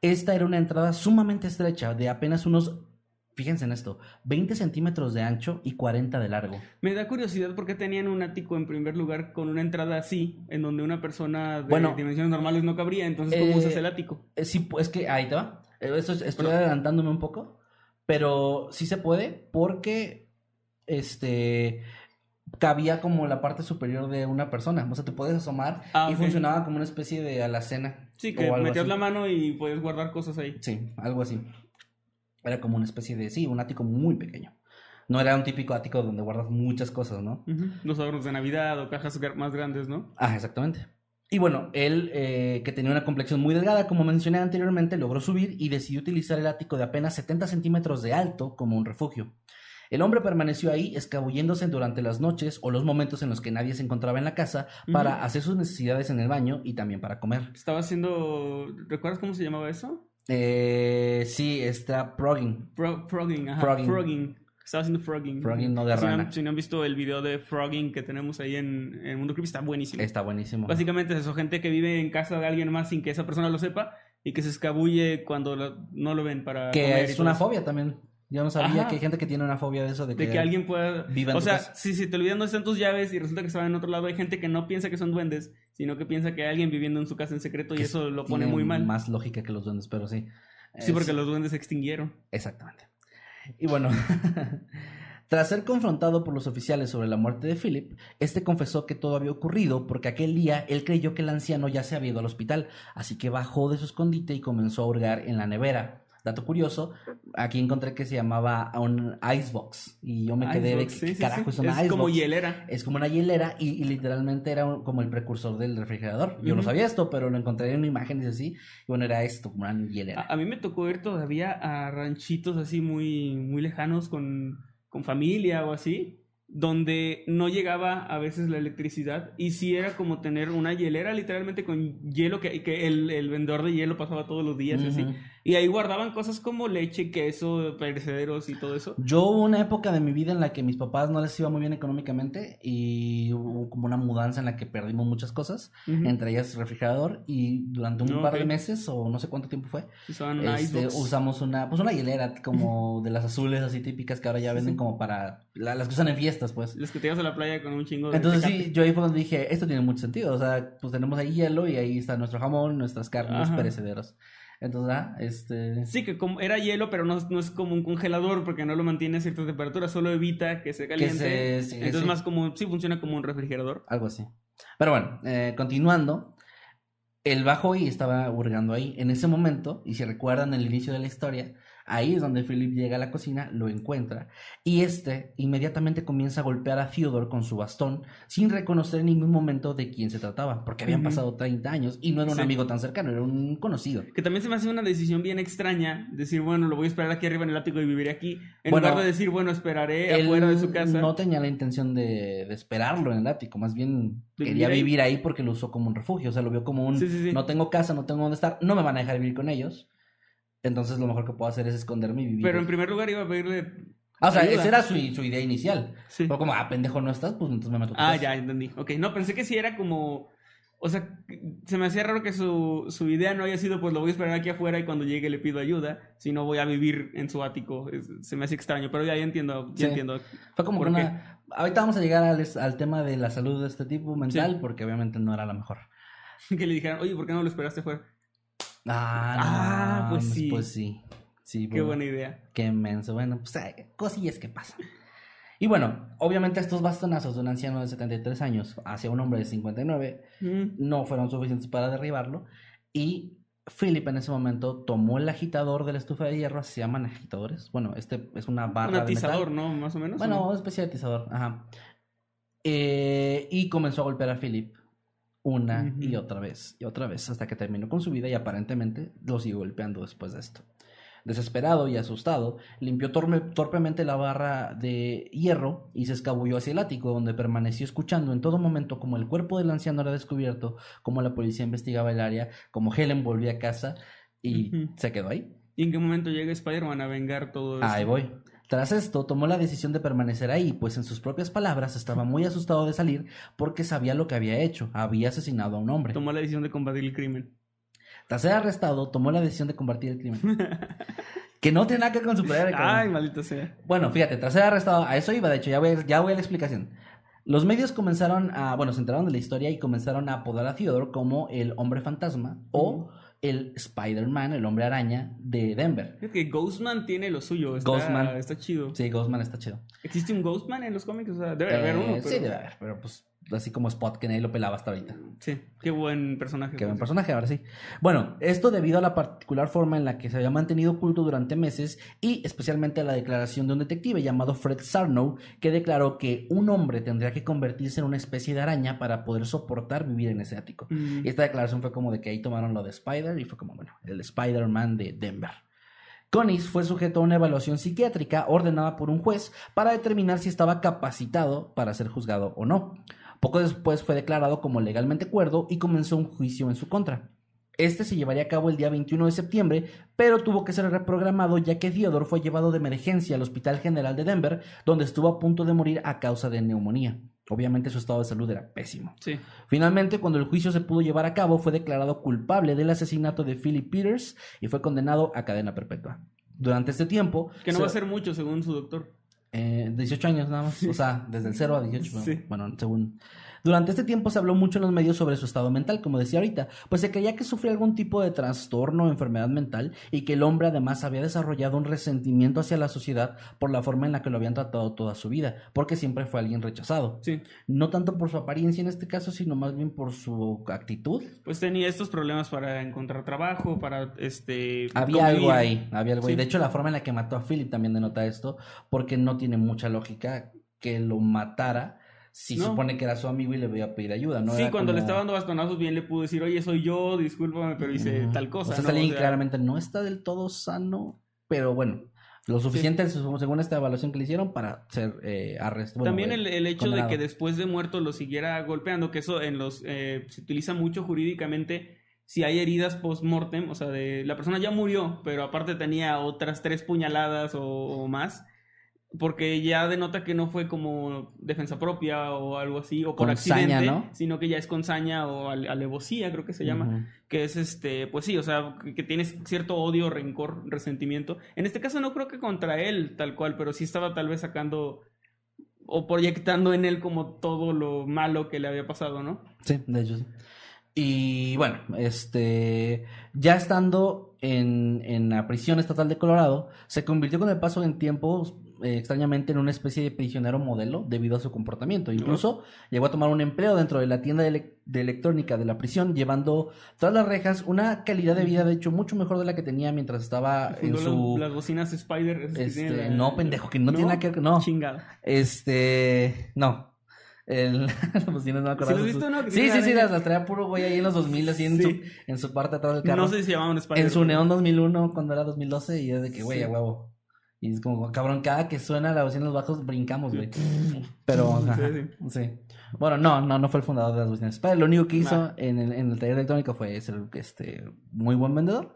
Esta era una entrada sumamente estrecha, de apenas unos, fíjense en esto, 20 centímetros de ancho y 40 de largo. Me da curiosidad por qué tenían un ático en primer lugar con una entrada así, en donde una persona de Bueno. dimensiones normales no cabría. Entonces, ¿cómo Eh, usas el ático? Eh, Sí, pues que ahí te va. Eh, Esto es- estoy adelantándome un poco, pero sí se puede porque este cabía como la parte superior de una persona. O sea, te puedes asomar Ah, y funcionaba como una especie de alacena. Sí, que metías así. la mano y puedes guardar cosas ahí. Sí, algo así. Era como una especie de, sí, un ático muy pequeño. No era un típico ático donde guardas muchas cosas, ¿no? Los adornos de Navidad o cajas más grandes, ¿no? Ah, exactamente. Y bueno, él, eh, que tenía una complexión muy delgada, como mencioné anteriormente, logró subir y decidió utilizar el ático de apenas 70 centímetros de alto como un refugio. El hombre permaneció ahí escabulléndose durante las noches o los momentos en los que nadie se encontraba en la casa para hacer sus necesidades en el baño y también para comer. Estaba haciendo... ¿Recuerdas cómo se llamaba eso? Eh, sí, está progging. Pro- frogging, ajá. Frogging. Frogging. Estaba haciendo frogging. Frogging, no de si, no rana. han, si no han visto el video de frogging que tenemos ahí en, en Mundo Creepy, está buenísimo. Está buenísimo. Básicamente es eso, gente que vive en casa de alguien más sin que esa persona lo sepa y que se escabulle cuando lo- no lo ven para Que es una fobia también. Yo no sabía Ajá. que hay gente que tiene una fobia de eso, de que, De que alguien pueda... viva en O tu sea, casa. si se te olvidan dónde están tus llaves y resulta que estaban en otro lado, hay gente que no piensa que son duendes, sino que piensa que hay alguien viviendo en su casa en secreto y eso lo pone muy mal. Más lógica que los duendes, pero sí. Sí, porque los duendes se extinguieron. Exactamente. Y bueno, tras ser confrontado por los oficiales sobre la muerte de Philip, este confesó que todo había ocurrido porque aquel día él creyó que el anciano ya se había ido al hospital, así que bajó de su escondite y comenzó a hurgar en la nevera. Dato curioso, aquí encontré que se llamaba un icebox y yo me quedé de Icebox, sí, carajo es una Es como icebox? hielera. Es como una hielera y, y literalmente era un- como el precursor del refrigerador. Yo no sabía esto, pero lo encontré en una imagen y así. Y bueno, era esto, una hielera. A, a mí me tocó ir todavía a ranchitos así muy, muy lejanos con, con familia o así, donde no llegaba a veces la electricidad y sí era como tener una hielera literalmente con hielo que, que el, el vendedor de hielo pasaba todos los días y así. Y ahí guardaban cosas como leche, queso, perecederos y todo eso. Yo hubo una época de mi vida en la que mis papás no les iba muy bien económicamente y hubo como una mudanza en la que perdimos muchas cosas, entre ellas refrigerador y durante un par de meses o no sé cuánto tiempo fue, este, usamos una pues una hielera como de las azules así típicas que ahora ya venden sí. como para la- las que usan en fiestas pues. Los que te ibas a la playa con un chingo de Entonces Tecate. sí, yo ahí fue donde dije, esto tiene mucho sentido, o sea, pues tenemos ahí hielo y ahí está nuestro jamón, nuestras carnes Ajá. perecederos. Entonces, ah, este... Sí, que como era hielo, pero no, no es como un congelador porque no lo mantiene a cierta temperatura, solo evita que se caliente. se- sí, Entonces sí. más como, sí funciona como un refrigerador. Algo así. Pero bueno, eh, continuando, el bajo y estaba hurgando ahí. En ese momento, y si recuerdan el inicio de la historia, Ahí es donde Philip llega a la cocina, lo encuentra y este inmediatamente comienza a golpear a Theodore con su bastón sin reconocer en ningún momento de quién se trataba, porque habían pasado 30 años y no era un Sí. amigo tan cercano, era un conocido. Que también se me hace una decisión bien extraña decir, bueno, lo voy a esperar aquí arriba en el ático y viviré aquí. En Bueno, lugar de decir, bueno, esperaré afuera de su casa. no tenía la intención de, de esperarlo en el ático, más bien quería vivir ahí. porque lo usó como un refugio, o sea, lo vio como un Sí, sí, sí. no tengo casa, no tengo dónde estar, no me van a dejar vivir con ellos. Entonces lo mejor que puedo hacer es esconderme y vivir. Pero en primer lugar iba a pedirle. Ah, o sea, ayuda. esa era su, su idea inicial. Sí. Pero como, ah, pendejo, no estás, pues entonces me tu Ah, ya, entendí. Ok, no, pensé que sí era como. O sea, se me hacía raro que su, su idea no haya sido, pues lo voy a esperar aquí afuera y cuando llegue le pido ayuda, sino voy a vivir en su ático. Es- se me hace extraño, pero ya, ya entiendo, ya Sí. entiendo. Fue como que ¿Por una... Ahorita vamos a llegar al, al tema de la salud de este tipo mental, porque obviamente no era la mejor. Que le dijeran, oye, ¿por qué no lo esperaste afuera? Ah, no, Ah, pues sí. Pues sí. Sí, Qué bueno. buena idea. Qué menso. Bueno, pues cosillas que pasan. Y bueno, obviamente estos bastonazos de un anciano de 73 años hacia un hombre de 59 Mm, no fueron suficientes para derribarlo. Y Philip en ese momento tomó el agitador de la estufa de hierro, se llaman agitadores. Bueno, este es una barra Un de atizador, metal. ¿no? Más o menos. ¿o Bueno, no? una especie de atizador, ajá. Eh, y comenzó a golpear a Philip una y otra vez y otra vez hasta que terminó con su vida y aparentemente lo siguió golpeando después de esto. Desesperado y asustado, limpió torme- torpemente la barra de hierro y se escabulló hacia el ático, donde permaneció escuchando en todo momento como el cuerpo del anciano era descubierto, como la policía investigaba el área, como Helen volvía a casa y se quedó ahí. ¿Y en qué momento llega Spider-Man a vengar todo eso? Ahí voy. Tras esto, tomó la decisión de permanecer ahí, pues en sus propias palabras estaba muy asustado de salir porque sabía lo que había hecho. Había asesinado a un hombre. Tomó la decisión de combatir el crimen. Tras ser arrestado, tomó la decisión de combatir el crimen. que no tiene nada que ver con su cabrón. Ay, maldita sea. Bueno, fíjate, tras ser arrestado, a eso iba, de hecho, ya voy, ya voy a la explicación. Los medios comenzaron a, bueno, se enteraron de la historia y comenzaron a apodar a Theodore como el hombre fantasma o el Spider-Man, el hombre araña de Denver. Fíjate que Ghostman tiene lo suyo. Está, Ghostman. Está chido. Sí, Ghostman está chido. ¿Existe un Ghostman en los cómics? O sea, debe haber Eh, uno. Pero... Sí, debe haber, pero pues así como Spot, que nadie lo pelaba hasta ahorita. Sí, qué buen personaje. Qué buen personaje, ahora sí. Bueno, esto debido a la particular forma en la que se había mantenido oculto durante meses y especialmente a la declaración de un detective llamado Fred Sarno, que declaró que un hombre tendría que convertirse en una especie de araña para poder soportar vivir en ese ático. Mm. Y esta declaración fue como de que ahí tomaron lo de Spider y fue como, bueno, el Spider-Man de Denver. Conis fue sujeto a una evaluación psiquiátrica ordenada por un juez para determinar si estaba capacitado para ser juzgado o no. Poco después fue declarado como legalmente cuerdo y comenzó un juicio en su contra. Este se llevaría a cabo el día 21 de septiembre, pero tuvo que ser reprogramado ya que Theodore fue llevado de emergencia al Hospital General de Denver, donde estuvo a punto de morir a causa de neumonía. Obviamente su estado de salud era pésimo. Sí. Finalmente, cuando el juicio se pudo llevar a cabo, fue declarado culpable del asesinato de Philip Peters y fue condenado a cadena perpetua. Durante este tiempo... Que no se- va a ser mucho, según su doctor. Eh, 18 años nada más, o sea, desde el 0 a 18, bueno, Sí. bueno, según... Durante este tiempo se habló mucho en los medios sobre su estado mental, como decía ahorita, pues se creía que sufría algún tipo de trastorno o enfermedad mental y que el hombre además había desarrollado un resentimiento hacia la sociedad por la forma en la que lo habían tratado toda su vida, porque siempre fue alguien rechazado. Sí. No tanto por su apariencia en este caso, sino más bien por su actitud. Pues tenía estos problemas para encontrar trabajo, para este. Había convivir. algo ahí, había algo ahí. Sí. De hecho, la forma en la que mató a Philip también denota esto, porque no tiene mucha lógica que lo matara si No. supone que era su amigo y le voy a pedir ayuda, ¿no? sí, Era cuando le estaba dando bastonazos, bien le pudo decir, oye, soy yo, discúlpame, pero hice tal cosa. O sea, ¿no? alguien O sea, claramente no está del todo sano, pero bueno, lo suficiente según esta evaluación que le hicieron para ser eh, arrestado. También eh, el, el hecho condenado. de que después de muerto lo siguiera golpeando, que eso en los eh, se utiliza mucho jurídicamente si hay heridas post-mortem, o sea, de la persona ya murió, pero aparte tenía otras tres puñaladas o, o más, porque ya denota que no fue como defensa propia o algo así, o por Con accidente, saña, ¿no? sino que ya es con saña o ale- alevosía, creo que se llama que es este, pues sí, o sea, que, que tienes cierto odio, rencor, resentimiento. En este caso no creo que contra él tal cual, pero sí estaba tal vez sacando o proyectando en él como todo lo malo que le había pasado, ¿no? Sí, de hecho sí. Y bueno, este, ya estando en, en la prisión estatal de Colorado, se convirtió con el paso en tiempo eh, extrañamente en una especie de prisionero modelo debido a su comportamiento. Incluso llegó a tomar un empleo dentro de la tienda de, ele- de electrónica de la prisión, llevando tras las rejas una calidad de vida, de hecho, mucho mejor de la que tenía mientras estaba en su... las, bocinas Spider. Este, la- no, pendejo, que no tiene nada que ver- no. Chingada. Este, no. El, las bocinas no me acuerdo. ¿Sí visto, no? Sí, sí, las, las traía puro güey ahí en los 2000, así en, Sí. su, en su parte atrás del carro. No sé si llamaban Spider. En su neón 2001, cuando era 2012, y es de que, güey, Sí. a huevo. Y es como, cabrón, cada que suena la bocina en los bajos, brincamos, güey. Pero, Sí, ajá, sí. Bueno, no, no, no fue el fundador de las bocinas Spider. Lo único que hizo Nah. en el, en el taller electrónico fue ser este, muy buen vendedor.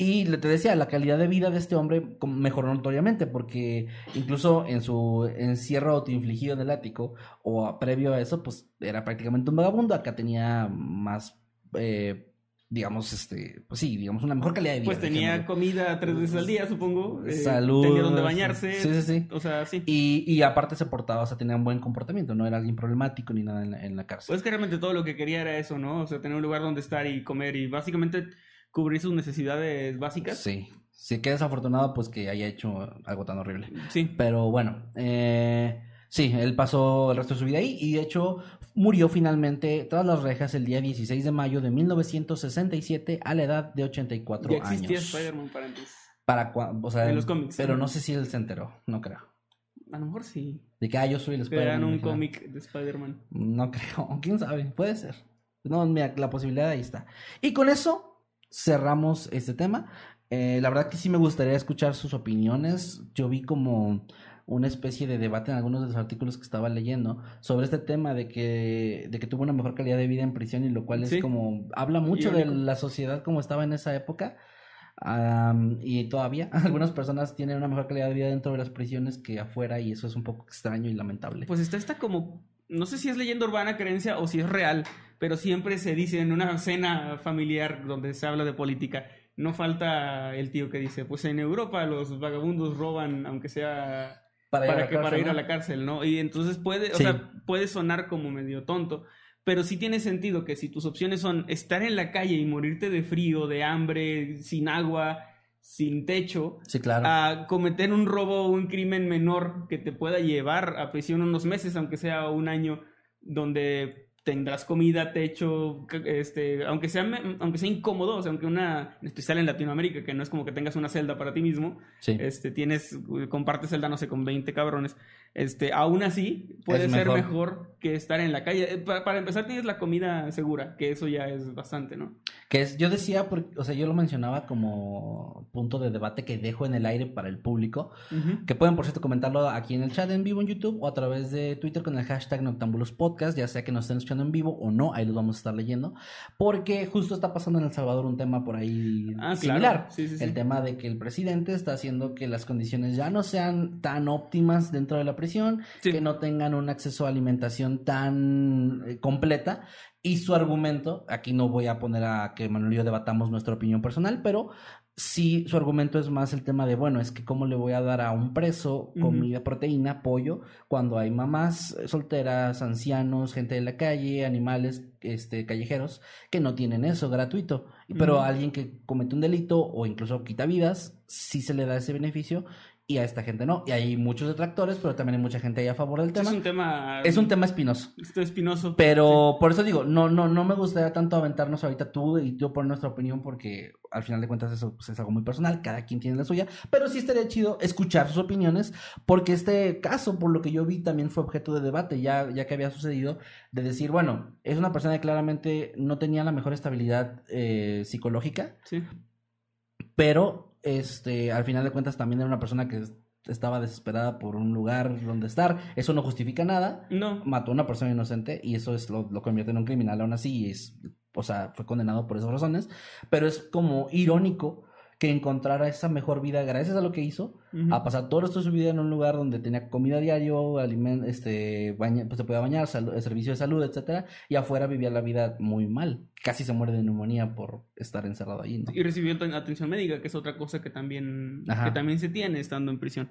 Y le te decía, la calidad de vida de este hombre mejoró notoriamente porque incluso en su encierro autoinfligido en el ático o previo a eso, pues era prácticamente un vagabundo. Acá tenía más, eh, digamos, este, pues sí, digamos, una mejor calidad de vida. Pues tenía comida tres veces al día, supongo. eh, Salud. Tenía donde bañarse. Sí, sí, sí. O sea, sí. Y, y aparte se portaba, o sea, tenía un buen comportamiento, no era alguien problemático ni nada en la, en la cárcel. Pues que realmente todo lo que quería era eso, ¿no? O sea, tener un lugar donde estar y comer y básicamente cubrir sus necesidades básicas. sí, sí, que desafortunado pues que haya hecho algo tan horrible. Sí. Pero bueno, eh, sí, él pasó el resto de su vida ahí y de hecho murió finalmente tras las rejas el día 16 de mayo de 1967 a la edad de 84 Ya existía años. Spider-Man para antes. Para o sea, En los cómics, Pero ¿no? no sé si él se enteró, no creo. A lo mejor sí. De que, ah, yo soy el Spider-Man un original. cómic de Spider-Man. No creo, quién sabe, puede ser. No, mira, la posibilidad ahí está. Y con eso cerramos este tema. Eh, la verdad que sí me gustaría escuchar sus opiniones. Yo vi como una especie de debate en algunos de los artículos que estaba leyendo sobre este tema de que, de que tuvo una mejor calidad de vida en prisión y lo cual es Sí. como, habla mucho de la sociedad como estaba en esa época. Am, y todavía algunas personas tienen una mejor calidad de vida dentro de las prisiones que afuera y eso es un poco extraño y lamentable. Pues está esta como, no sé si es leyenda urbana creencia o si es real, pero siempre se dice en una cena familiar donde se habla de política, no falta el tío que dice, pues en Europa los vagabundos roban aunque sea para, ir a para, la que, para cárcel, ir a ¿no? la cárcel, ¿no? Y entonces puede, o Sí. sea, puede sonar como medio tonto, pero sí tiene sentido que si tus opciones son estar en la calle y morirte de frío, de hambre, sin agua, sin techo, Sí, claro. a cometer un robo o un crimen menor que te pueda llevar a prisión unos meses, aunque sea un año, donde tendrás comida, techo, este, aunque sea, aunque sea incómodo, o sea, aunque una, en especial en Latinoamérica, que no es como que tengas una celda para ti mismo, sí. este, tienes, compartes celda, no sé, con 20 cabrones, este, aún así puede Es ser mejor. mejor que estar en la calle. Eh, Para, para empezar tienes la comida segura, que eso ya es bastante, ¿no? Que es, yo decía, porque, o sea, yo lo mencionaba como punto de debate que dejo en el aire para el público. Que pueden, por cierto, comentarlo aquí en el chat en vivo en YouTube o a través de Twitter con el hashtag Noctambulos Podcast, ya sea que nos estén escuchando en vivo o no, ahí los vamos a estar leyendo. Porque justo está pasando en El Salvador un tema por ahí Ah, similar. claro. Sí, sí, sí. El tema de que el presidente está haciendo que las condiciones ya no sean tan óptimas dentro de la prisión, que no tengan un acceso a alimentación tan eh, completa. Y su argumento, aquí no voy a poner a que Manuel y yo debatamos nuestra opinión personal, pero sí su argumento es más el tema de, bueno, es que cómo le voy a dar a un preso comida, proteína, pollo, cuando hay mamás solteras, ancianos, gente de la calle, animales este, callejeros que no tienen eso gratuito. Pero a alguien que comete un delito o incluso quita vidas, sí se le da ese beneficio y a esta gente no. Y hay muchos detractores, pero también hay mucha gente ahí a favor del Es tema. un tema... Es un tema espinoso. Esto espinoso. Pero por eso digo, no, no, no me gustaría tanto aventarnos ahorita tú y yo por nuestra opinión, porque al final de cuentas eso pues, es algo muy personal, cada quien tiene la suya, pero sí estaría chido escuchar sus opiniones, porque este caso, por lo que yo vi, también fue objeto de debate, ya, ya que había sucedido, de decir, bueno, es una persona que claramente no tenía la mejor estabilidad eh, psicológica, Sí. pero este, al final de cuentas también era una persona que estaba desesperada por un lugar donde estar, eso no justifica nada, No. mató a una persona inocente y eso es lo, lo convierte en un criminal aún así y es, o sea, fue condenado por esas razones, pero es como irónico que encontrara esa mejor vida gracias a lo que hizo, a pasar todo el resto de su vida en un lugar donde tenía comida diario, aliment este, baña- pues se podía bañar, servicio de salud, etcétera, y afuera vivía la vida muy mal, casi se muere de neumonía por estar encerrado ahí, ¿no? Y recibió aten- atención médica, que es otra cosa que también, Ajá. que también se tiene estando en prisión.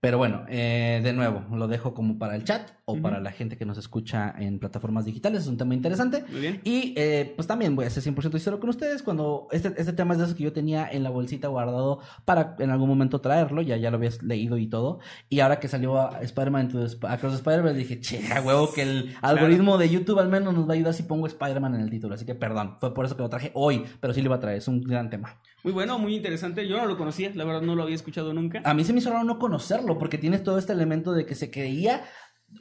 Pero bueno, eh, de nuevo, lo dejo como para el chat o para la gente que nos escucha en plataformas digitales. Es un tema interesante. Muy bien. Y eh, pues también voy a ser 100% sincero con ustedes. Cuando este, este tema es de esos que yo tenía en la bolsita guardado para en algún momento traerlo, ya, ya lo habías leído y todo. Y ahora que salió a Spider-Man Across Spider-Verse, dije, che, a huevo, que el algoritmo de YouTube al menos nos va a ayudar si pongo Spider-Man en el título. Así que perdón, fue por eso que lo traje hoy, pero sí lo iba a traer. Es un gran tema. Muy bueno, muy interesante. Yo no lo conocía, la verdad no lo había escuchado nunca. A mí se me hizo raro no conocerlo, porque tienes todo este elemento de que se creía.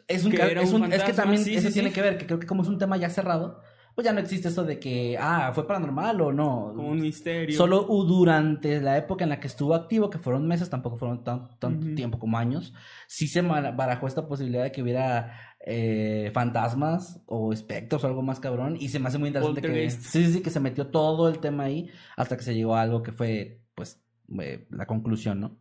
Es un, Que era es, un un- es que también sí, eso sí, tiene sí. que ver, que creo que como es un tema ya cerrado, pues ya no existe eso de que, ah, fue paranormal o no. Como un misterio. Solo durante la época en la que estuvo activo, que fueron meses, tampoco fueron tan, tanto tiempo como años, sí se barajó esta posibilidad de que hubiera eh, fantasmas o espectros o algo más cabrón. Y se me hace muy interesante que, sí, sí, sí, que se metió todo el tema ahí hasta que se llegó a algo que fue, pues, eh, la conclusión, ¿no?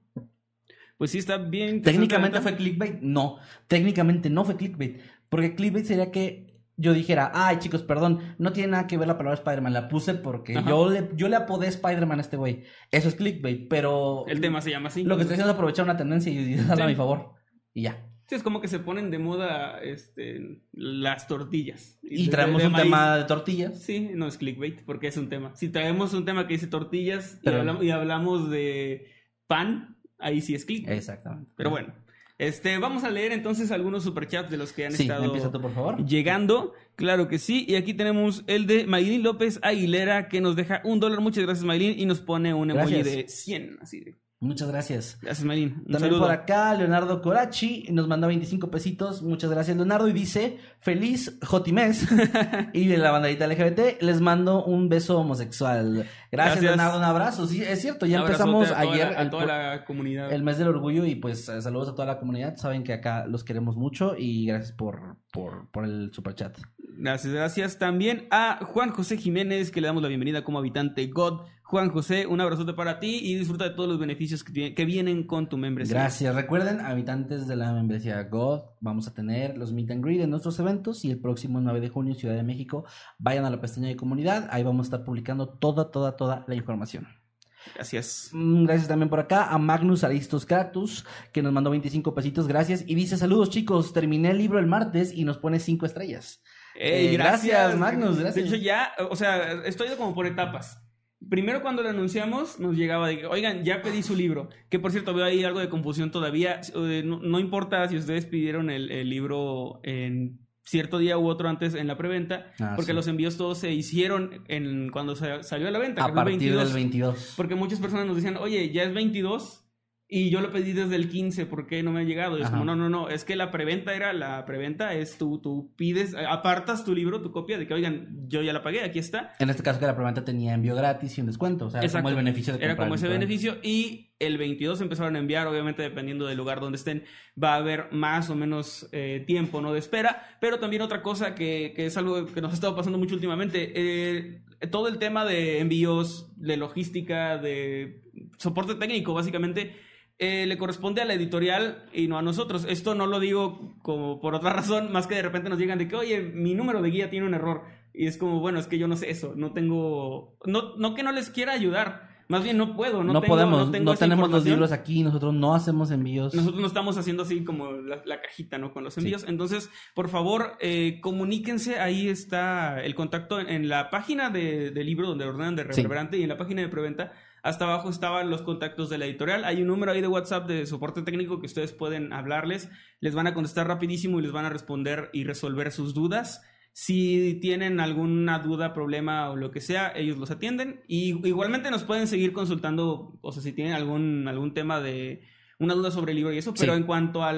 Pues sí, está bien. Técnicamente fue clickbait. No, técnicamente no fue clickbait. Porque clickbait sería que yo dijera, ay chicos, perdón, no tiene nada que ver la palabra Spider-Man, la puse porque Ajá. yo le, yo le apodé Spider-Man a este güey. Eso es clickbait, pero El tema se llama así. lo que estoy haciendo es aprovechar una tendencia y usarla Sí. a mi favor. Y ya. Sí, es como que se ponen de moda este, las tortillas. Y de- traemos de un maíz. tema de tortillas. Sí, no es clickbait, porque es un tema. Si traemos un tema que dice tortillas y, hablamos, y hablamos de pan, ahí sí es clickbait. Exactamente. Pero bueno, este, vamos a leer entonces algunos superchats de los que han Sí, estado tú, por favor. llegando. Claro que sí. Y aquí tenemos el de Maylin López Aguilera, que nos deja un dólar. Muchas gracias, Maylin. Y nos pone un emoji Gracias. de 100. Así de. Muchas gracias. Gracias. Un También saludo. por acá, Leonardo Corachi nos manda 25 pesitos. Muchas gracias, Leonardo. Y dice, feliz Jotimés. y de la bandadita LGBT, les mando un beso homosexual. Gracias, Gracias. Leonardo. Un abrazo. Sí, es cierto, ya empezamos a ayer la- a el, toda la comunidad. el mes del orgullo y pues saludos a toda la comunidad. Saben que acá los queremos mucho y gracias por, por, por el superchat. Gracias, gracias. También a Juan José Jiménez, que le damos la bienvenida como habitante God. Juan José, un abrazote para ti y disfruta de todos los beneficios que, vienen con tu membresía. Gracias. Recuerden, habitantes de la membresía God, vamos a tener los meet and greet en nuestros eventos y el próximo 9 de junio, Ciudad de México, vayan a la pestaña de comunidad, ahí vamos a estar publicando toda, toda, toda la información. Gracias. Mm, Gracias también por acá a Magnus Aristos Cactus, que nos mandó 25 pesitos, gracias. Y dice, saludos chicos, terminé el libro el martes y nos pone 5 estrellas. Ey, Eh, gracias, Magnus, gracias. De hecho, ya, o sea, estoy como por etapas. Primero, cuando lo anunciamos, nos llegaba de que, oigan, ya pedí su libro. Que por cierto, veo ahí algo de confusión todavía. No, no importa si ustedes pidieron el, el libro en cierto día u otro antes en la preventa, Ah, porque sí. los envíos todos se hicieron en cuando sa- salió a la venta. A partir 22. del 22. Porque muchas personas nos decían, oye, ya es 22 y yo lo pedí desde el 15, ¿por qué no me ha llegado? Y es como, no, no, no, es que la preventa era, la preventa es tú, tú pides, apartas tu libro, tu copia de que, oigan, yo ya la pagué, aquí está. En este caso que la preventa tenía envío gratis y un descuento, o sea, era Exacto. como el beneficio de Era como ese beneficio y el 22 empezaron a enviar, obviamente dependiendo del lugar donde estén, va a haber más o menos eh, tiempo ¿no? de espera, pero también otra cosa que, que es algo que nos ha estado pasando mucho últimamente, eh, todo el tema de envíos, de logística, de soporte técnico básicamente, eh, le corresponde a la editorial y no a nosotros. Esto no lo digo como por otra razón, más que de repente nos llegan de que, oye, mi número de guía tiene un error. Y es como, bueno, es que yo no sé eso, no tengo, no, no que no les quiera ayudar, más bien no puedo, no, No, tengo, podemos, no no, tengo esa tenemos los libros aquí, nosotros no hacemos envíos. Nosotros no estamos haciendo así como la, la cajita, ¿no? Con los envíos. Entonces, por favor, eh, comuníquense. Ahí está el contacto en, en la página de, del libro donde ordenan de Sí. reverberante y en la página de preventa. Hasta abajo estaban los contactos de la editorial. Hay un número ahí de WhatsApp de soporte técnico que ustedes pueden hablarles. Les van a contestar rapidísimo y les van a responder y resolver sus dudas. Si tienen alguna duda, problema o lo que sea, ellos los atienden. Y igualmente nos pueden seguir consultando, o sea, si tienen algún, algún tema de una duda sobre el libro y eso. Pero Sí. en cuanto a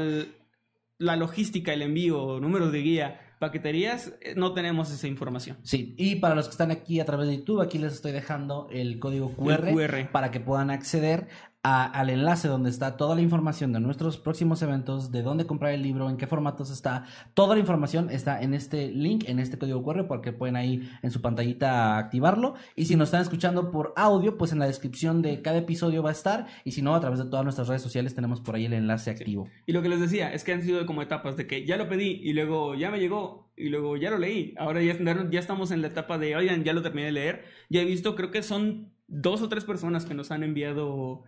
la logística, el envío, números de guía, paqueterías, eh, no tenemos esa información. Sí, y para los que están aquí a través de YouTube, aquí les estoy dejando el código QR, para que puedan acceder a- al enlace donde está toda la información de nuestros próximos eventos, de dónde comprar el libro, en qué formatos está. Toda la información está en este link, en este código QR, porque pueden ahí en su pantallita activarlo. Y si nos están escuchando por audio, pues en la descripción de cada episodio va a estar. Y si no, a través de todas nuestras redes sociales tenemos por ahí el enlace activo. Y lo que les decía es que han sido como etapas de que ya lo pedí y luego ya me llegó y luego ya lo leí. Ahora ya, ya estamos en la etapa de, oigan, ya lo terminé de leer. Ya he visto, creo que son dos o tres personas que nos han enviado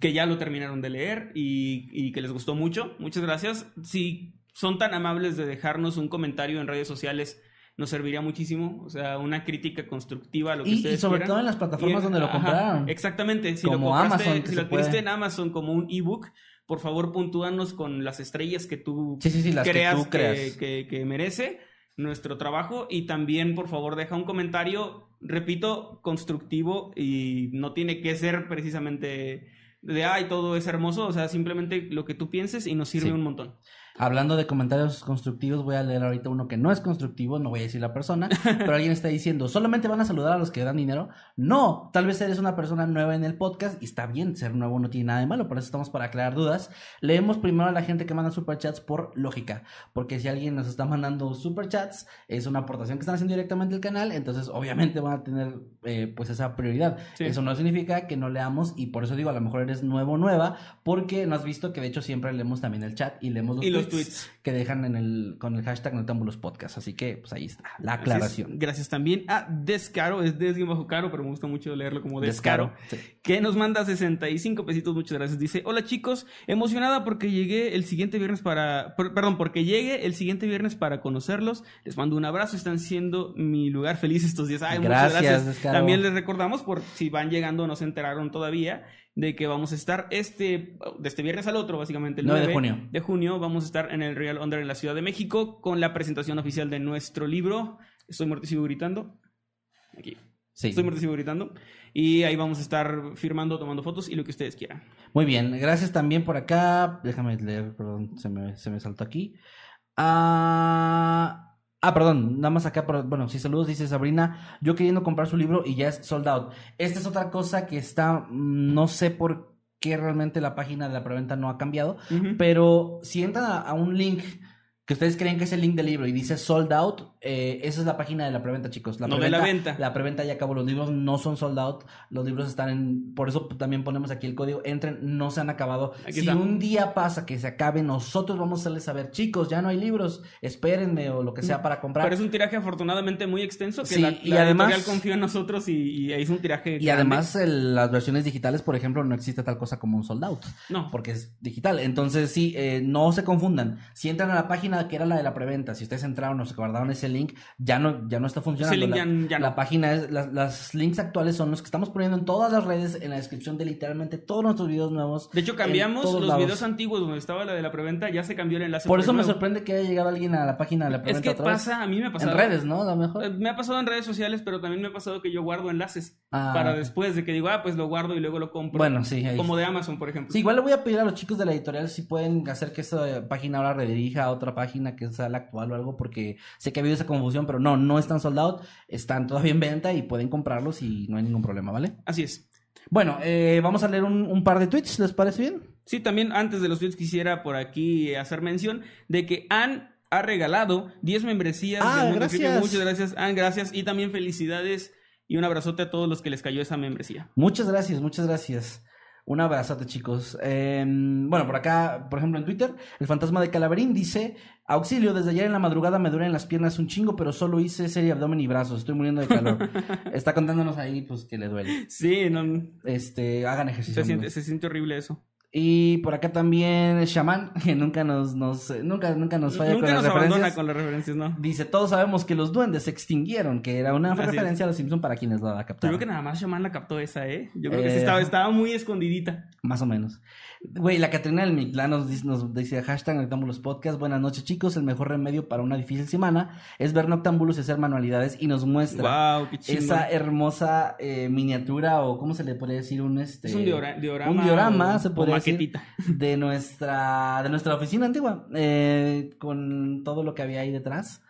que ya lo terminaron de leer y, y que les gustó mucho. Muchas gracias. Si son tan amables de dejarnos un comentario en redes sociales nos serviría muchísimo, o sea, una crítica constructiva a lo que Y, ustedes y sobre quieran. todo en las plataformas donde lo ajá, compraron. Exactamente, si Como lo compraste, Amazon, si lo adquiriste en Amazon como un ebook, por favor puntúanos con las estrellas que tú Sí, sí, sí, las que creas tú creas. que, que merece nuestro trabajo y también por favor deja un comentario, repito, constructivo y no tiene que ser precisamente de ay todo es hermoso, o sea, simplemente lo que tú pienses y nos sirve Sí. un montón. Hablando de comentarios constructivos, voy a leer ahorita uno que no es constructivo, no voy a decir la persona, pero alguien está diciendo, ¿solamente van a saludar a los que dan dinero? No, tal vez eres una persona nueva en el podcast y está bien, ser nuevo no tiene nada de malo, por eso estamos para aclarar dudas. Leemos primero a la gente que manda superchats por lógica, porque si alguien nos está mandando superchats, es una aportación que están haciendo directamente al canal, entonces obviamente van a tener eh, pues esa prioridad. Sí. Eso no significa que no leamos y por eso digo, a lo mejor eres nuevo o nueva, porque no has visto que de hecho siempre leemos también el chat y leemos los Y los tweets tweets. que dejan en el con el hashtag Notámbulos Podcast. Así que, pues ahí está, la aclaración. Gracias también a Descaro, es des bajo caro, pero me gusta mucho leerlo como Descaro. Sí. Que nos manda 65 pesitos, muchas gracias. Dice, hola chicos, emocionada porque llegué el siguiente viernes para, per- perdón, porque llegue el siguiente viernes para conocerlos. Les mando un abrazo, están siendo mi lugar feliz estos días. Ay, muchas Gracias, gracias. Descaro. También les recordamos, por si van llegando, no se enteraron todavía, de que vamos a estar este, de este viernes al otro, básicamente el 9 de 9 junio. de junio, vamos a estar en el Real Under en la Ciudad de México con la presentación oficial de nuestro libro. Estoy sigo gritando. Aquí. Sí. Estoy sigo gritando. Y ahí vamos a estar firmando, tomando fotos y lo que ustedes quieran. Muy bien, gracias también por acá. Déjame leer, perdón, se me, se me saltó aquí. Ah, ah, perdón, nada más acá, bueno, sí, saludos, dice Sabrina. Yo queriendo comprar su libro y ya es sold out. Esta es otra cosa que está, mm, no sé por qué realmente la página de la preventa no ha cambiado, pero si entran a, a un link que ustedes creen que es el link del libro y dice sold out, eh, esa es la página de la preventa, chicos. La No de la preventa- venta. La preventa ya acabó, los libros no son sold out, los libros están en, por eso también ponemos aquí el código, entren, no se han acabado. Aquí si está. un día pasa que se acabe, nosotros vamos a hacerles saber, chicos, ya no hay libros, espérenme o lo que sea para comprar. Pero es un tiraje afortunadamente muy extenso que Sí, la, y además- confió en nosotros y, y es un tiraje y grande. además el- las versiones digitales, por ejemplo, no existe tal cosa como un sold out. No, porque es digital. Entonces, sí, eh, no se confundan. Si entran a la página que era la de la preventa, si ustedes entraron o se guardaron ese link, ya no, ya no está funcionando. Ese link la, ya- ya no. la página es, las, las links actuales son los que estamos poniendo en todas las redes, en la descripción de literalmente todos nuestros videos nuevos. de hecho cambiamos los lados. videos antiguos donde estaba la de la preventa, ya se cambió el enlace. Por eso me nuevo. sorprende que haya llegado alguien a la página de la Es preventa que otra vez. pasa, a mí me ha pasado. En redes, ¿no? A lo mejor. Eh, Me ha pasado en redes sociales, pero también me ha pasado que yo guardo enlaces Ah, para después de que digo, ah, pues lo guardo y luego lo compro. Bueno, sí, ahí Como de Amazon, por ejemplo. Sí, igual le voy a pedir a los chicos de la editorial si pueden hacer que esa página ahora redirija a otra página que sea la actual o algo, porque sé que ha habido esa confusión, pero no, no están sold out, están todavía en venta y pueden comprarlos y no hay ningún problema, ¿vale? Así es. Bueno, eh, vamos a leer un, un par de tweets, ¿les parece bien? Sí, también antes de los tweets quisiera por aquí hacer mención de que Ann ha regalado 10 membresías Ah, del Mundo gracias. Creepy. Muchas gracias, Ann, gracias. Y también felicidades y un abrazote a todos los que les cayó esa membresía. Muchas gracias, muchas gracias. Un abrazote, chicos. Eh, bueno, por acá, por ejemplo, en Twitter, el fantasma de Calaverín dice: Auxilio, desde ayer en la madrugada me duelen las piernas un chingo, pero solo hice serie abdomen y brazos. Estoy muriendo de calor. Está contándonos ahí, pues, que le duele. Sí, no, Este, hagan ejercicio. se, siente, se siente horrible eso. Y por acá también Shaman, que nunca nos, nos, nunca, nunca nos falla Nunca con nos las abandona referencias. con las referencias, ¿no? Dice, todos sabemos que los duendes se extinguieron, que era una Así es. referencia a los Simpson para quienes la Yo captaron. creo que nada más Shaman la captó esa, ¿eh? Yo creo que sí Eh, estaba, estaba muy escondidita. Más o menos. Güey, la Catrina del Mictlán nos dice, nos dice hashtag Noctámbulos Podcast. Buenas noches, chicos. El mejor remedio para una difícil semana es ver Noctámbulos y hacer manualidades y nos muestra Wow, esa hermosa eh, miniatura o ¿cómo se le podría decir? Un este es un diora- diorama. un diorama, o- se o decir. de nuestra de nuestra oficina antigua eh, con todo lo que había ahí detrás.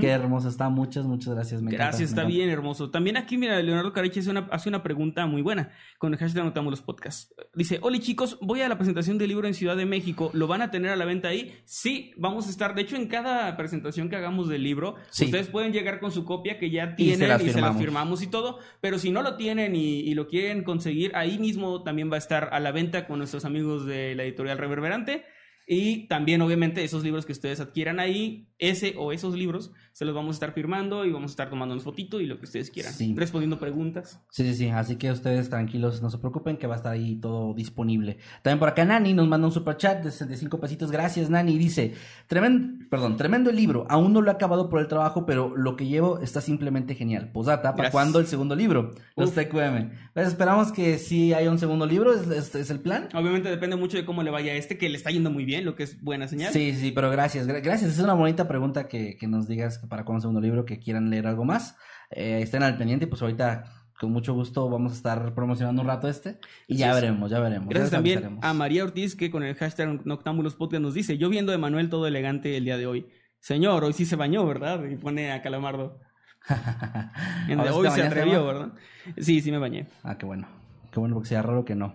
Qué hermoso está. Muchas, muchas gracias. me Gracias, está bien hermoso. También aquí, mira, Leonardo Cariche hace una, hace una pregunta muy buena con el hashtag Anotamos los Podcasts. Dice, Hola chicos, voy a la presentación del libro en Ciudad de México. ¿Lo van a tener a la venta ahí? Sí, vamos a estar. De hecho, en cada presentación que hagamos del libro, Sí. ustedes pueden llegar con su copia que ya tienen y se la firmamos. firmamos y todo. Pero si no lo tienen y, y lo quieren conseguir, ahí mismo también va a estar a la venta con nuestros amigos de la editorial Reverberante. Y también, obviamente, esos libros que ustedes adquieran ahí, ese o esos libros, se los vamos a estar firmando y vamos a estar tomando fotito y lo que ustedes quieran. Sí. Respondiendo preguntas. Sí, sí, sí. Así que ustedes tranquilos, no se preocupen, que va a estar ahí todo disponible. También por acá Nani nos manda un super chat de 65 pesitos. Gracias, Nani. Dice: tremendo, perdón, tremendo el libro. Aún no lo he acabado por el trabajo, pero lo que llevo está simplemente genial. Posata, ¿para cuándo el segundo libro? Los. TQM. Pues esperamos que sí haya un segundo libro. ¿Es, es- es el plan? Obviamente depende mucho de cómo le vaya a este, que le está yendo muy bien, lo que es buena señal. Sí, sí, pero gracias, gra- gracias. Es una bonita pregunta que, que nos digas para cuándo un segundo libro, que quieran leer algo más. Eh, estén al pendiente y pues ahorita con mucho gusto vamos a estar promocionando un rato este y ya es. veremos, ya veremos. Gracias ya también a María Ortiz, que con el hashtag Noctámbulos Podcast nos dice: Yo viendo a Emanuel todo elegante el día de hoy. Señor, hoy sí se bañó, ¿verdad? Y pone a Calamardo. En de hoy se atrevió? ¿verdad? Sí, sí me bañé. Ah, qué bueno. Qué bueno porque sería raro que no.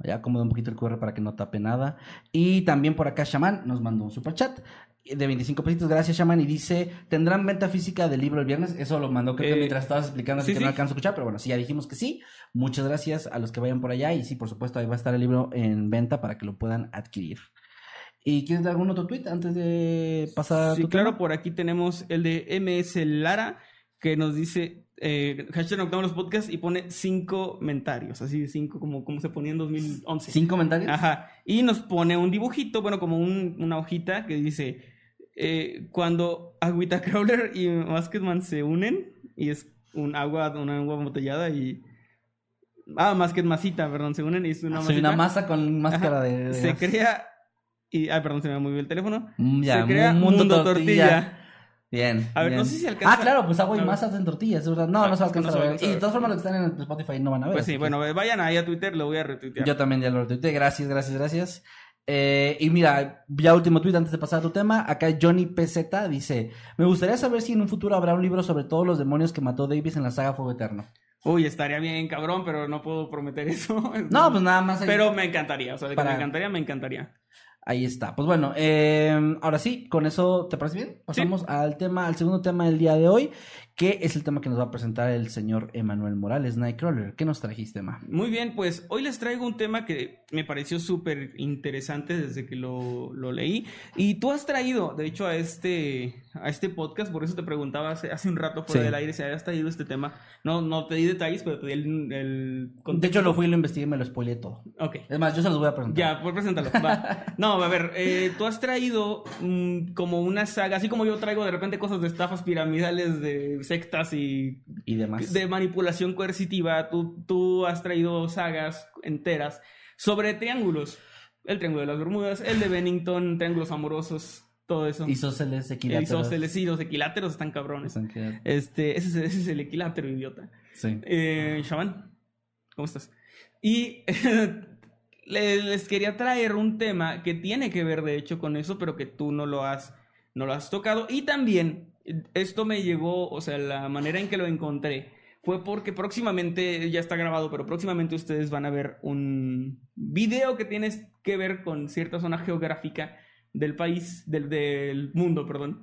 Ya acomoda un poquito el QR para que no tape nada. Y también por acá Shaman nos mandó un super chat de 25 pesitos. Gracias, Shaman. Y dice, ¿tendrán venta física del libro el viernes? Eso lo mandó creo que Eh, mientras estabas explicando, así sí, que sí. no alcanzo a escuchar. Pero bueno, sí, ya dijimos que sí. Muchas gracias a los que vayan por allá. Y sí, por supuesto, ahí va a estar el libro en venta para que lo puedan adquirir. ¿Y quieres dar algún otro tweet antes de pasar a Sí, tu claro, tema? por aquí tenemos el de MS Lara, que nos dice eh, hashtag Noctámbulos Podcast y pone cinco comentarios, así cinco, como, como se ponía en 2011. ¿Sin comentarios? Ajá. Y nos pone un dibujito, bueno, como un- una hojita que dice: eh, Cuando Agüita Crawler y Basketman se unen, y es un agua, una agua embotellada y. Ah, Masita, perdón, se unen y es una Soy masita. una masa con máscara Ajá. de... de Se crea. Y, ay, perdón, se me movió el teléfono. Mm, ya, se crea mu- Mundo, tortilla. Bien. A ver, bien. no sé si alcanza- Ah, claro, pues agua y A ver. masa hacen tortillas, es verdad. No, Ah, no se va a es que no alcanzar se va a ver. Y de todas formas, los que están en Spotify no van a ver. Pues sí, que bueno, vayan ahí a Twitter, lo voy a retuitear. Yo también ya lo retuiteé. Gracias, gracias, gracias. Eh, y mira, ya último tweet antes de pasar a tu tema. Acá Johnny PZ dice: Me gustaría saber si en un futuro habrá un libro sobre todos los demonios que mató Davis en la saga Fuego Eterno. Uy, estaría bien, cabrón, pero no puedo prometer eso. No, pues nada más. ahí- Pero me encantaría, o sea, Para- me encantaría, me encantaría. Ahí está. Pues bueno, eh, ahora sí, con eso, ¿te parece bien? Pasamos al tema, al segundo tema del día de hoy, que es el tema que nos va a presentar el señor Emanuel Morales, Nightcrawler. ¿Qué nos trajiste, Ma? Muy bien, pues hoy les traigo un tema que me pareció súper interesante desde que lo, lo leí. Y tú has traído, de hecho, a este, a este podcast, por eso te preguntaba hace, hace un rato fuera Sí. del aire si habías traído este tema. No, no te di detalles, pero te di el, el De hecho, lo fui y lo investigué y me lo spoileé todo. Ok. Es más, yo se los voy a presentar. Ya, pues preséntalo. Va. No, a ver, eh, tú has traído mm, como una saga, así como yo traigo de repente cosas de estafas piramidales, de sectas y Y demás. de manipulación coercitiva, tú, tú has traído sagas enteras sobre triángulos. El Triángulo de las Bermudas, el de Bennington, triángulos amorosos, todo eso. Isósceles, el equiláteros. isósceles, sí, los equiláteros están cabrones. Están Este, ese, es- ese es el equilátero, idiota. Sí. Eh, Shaman, ¿cómo estás? Y le- les quería traer un tema que tiene que ver, de hecho, con eso, pero que tú no lo has, no lo has tocado. Y también, esto me llegó, o sea, la manera en que lo encontré fue porque próximamente, ya está grabado, pero próximamente ustedes van a ver un video que tiene que ver con cierta zona geográfica del país, del, del mundo, perdón.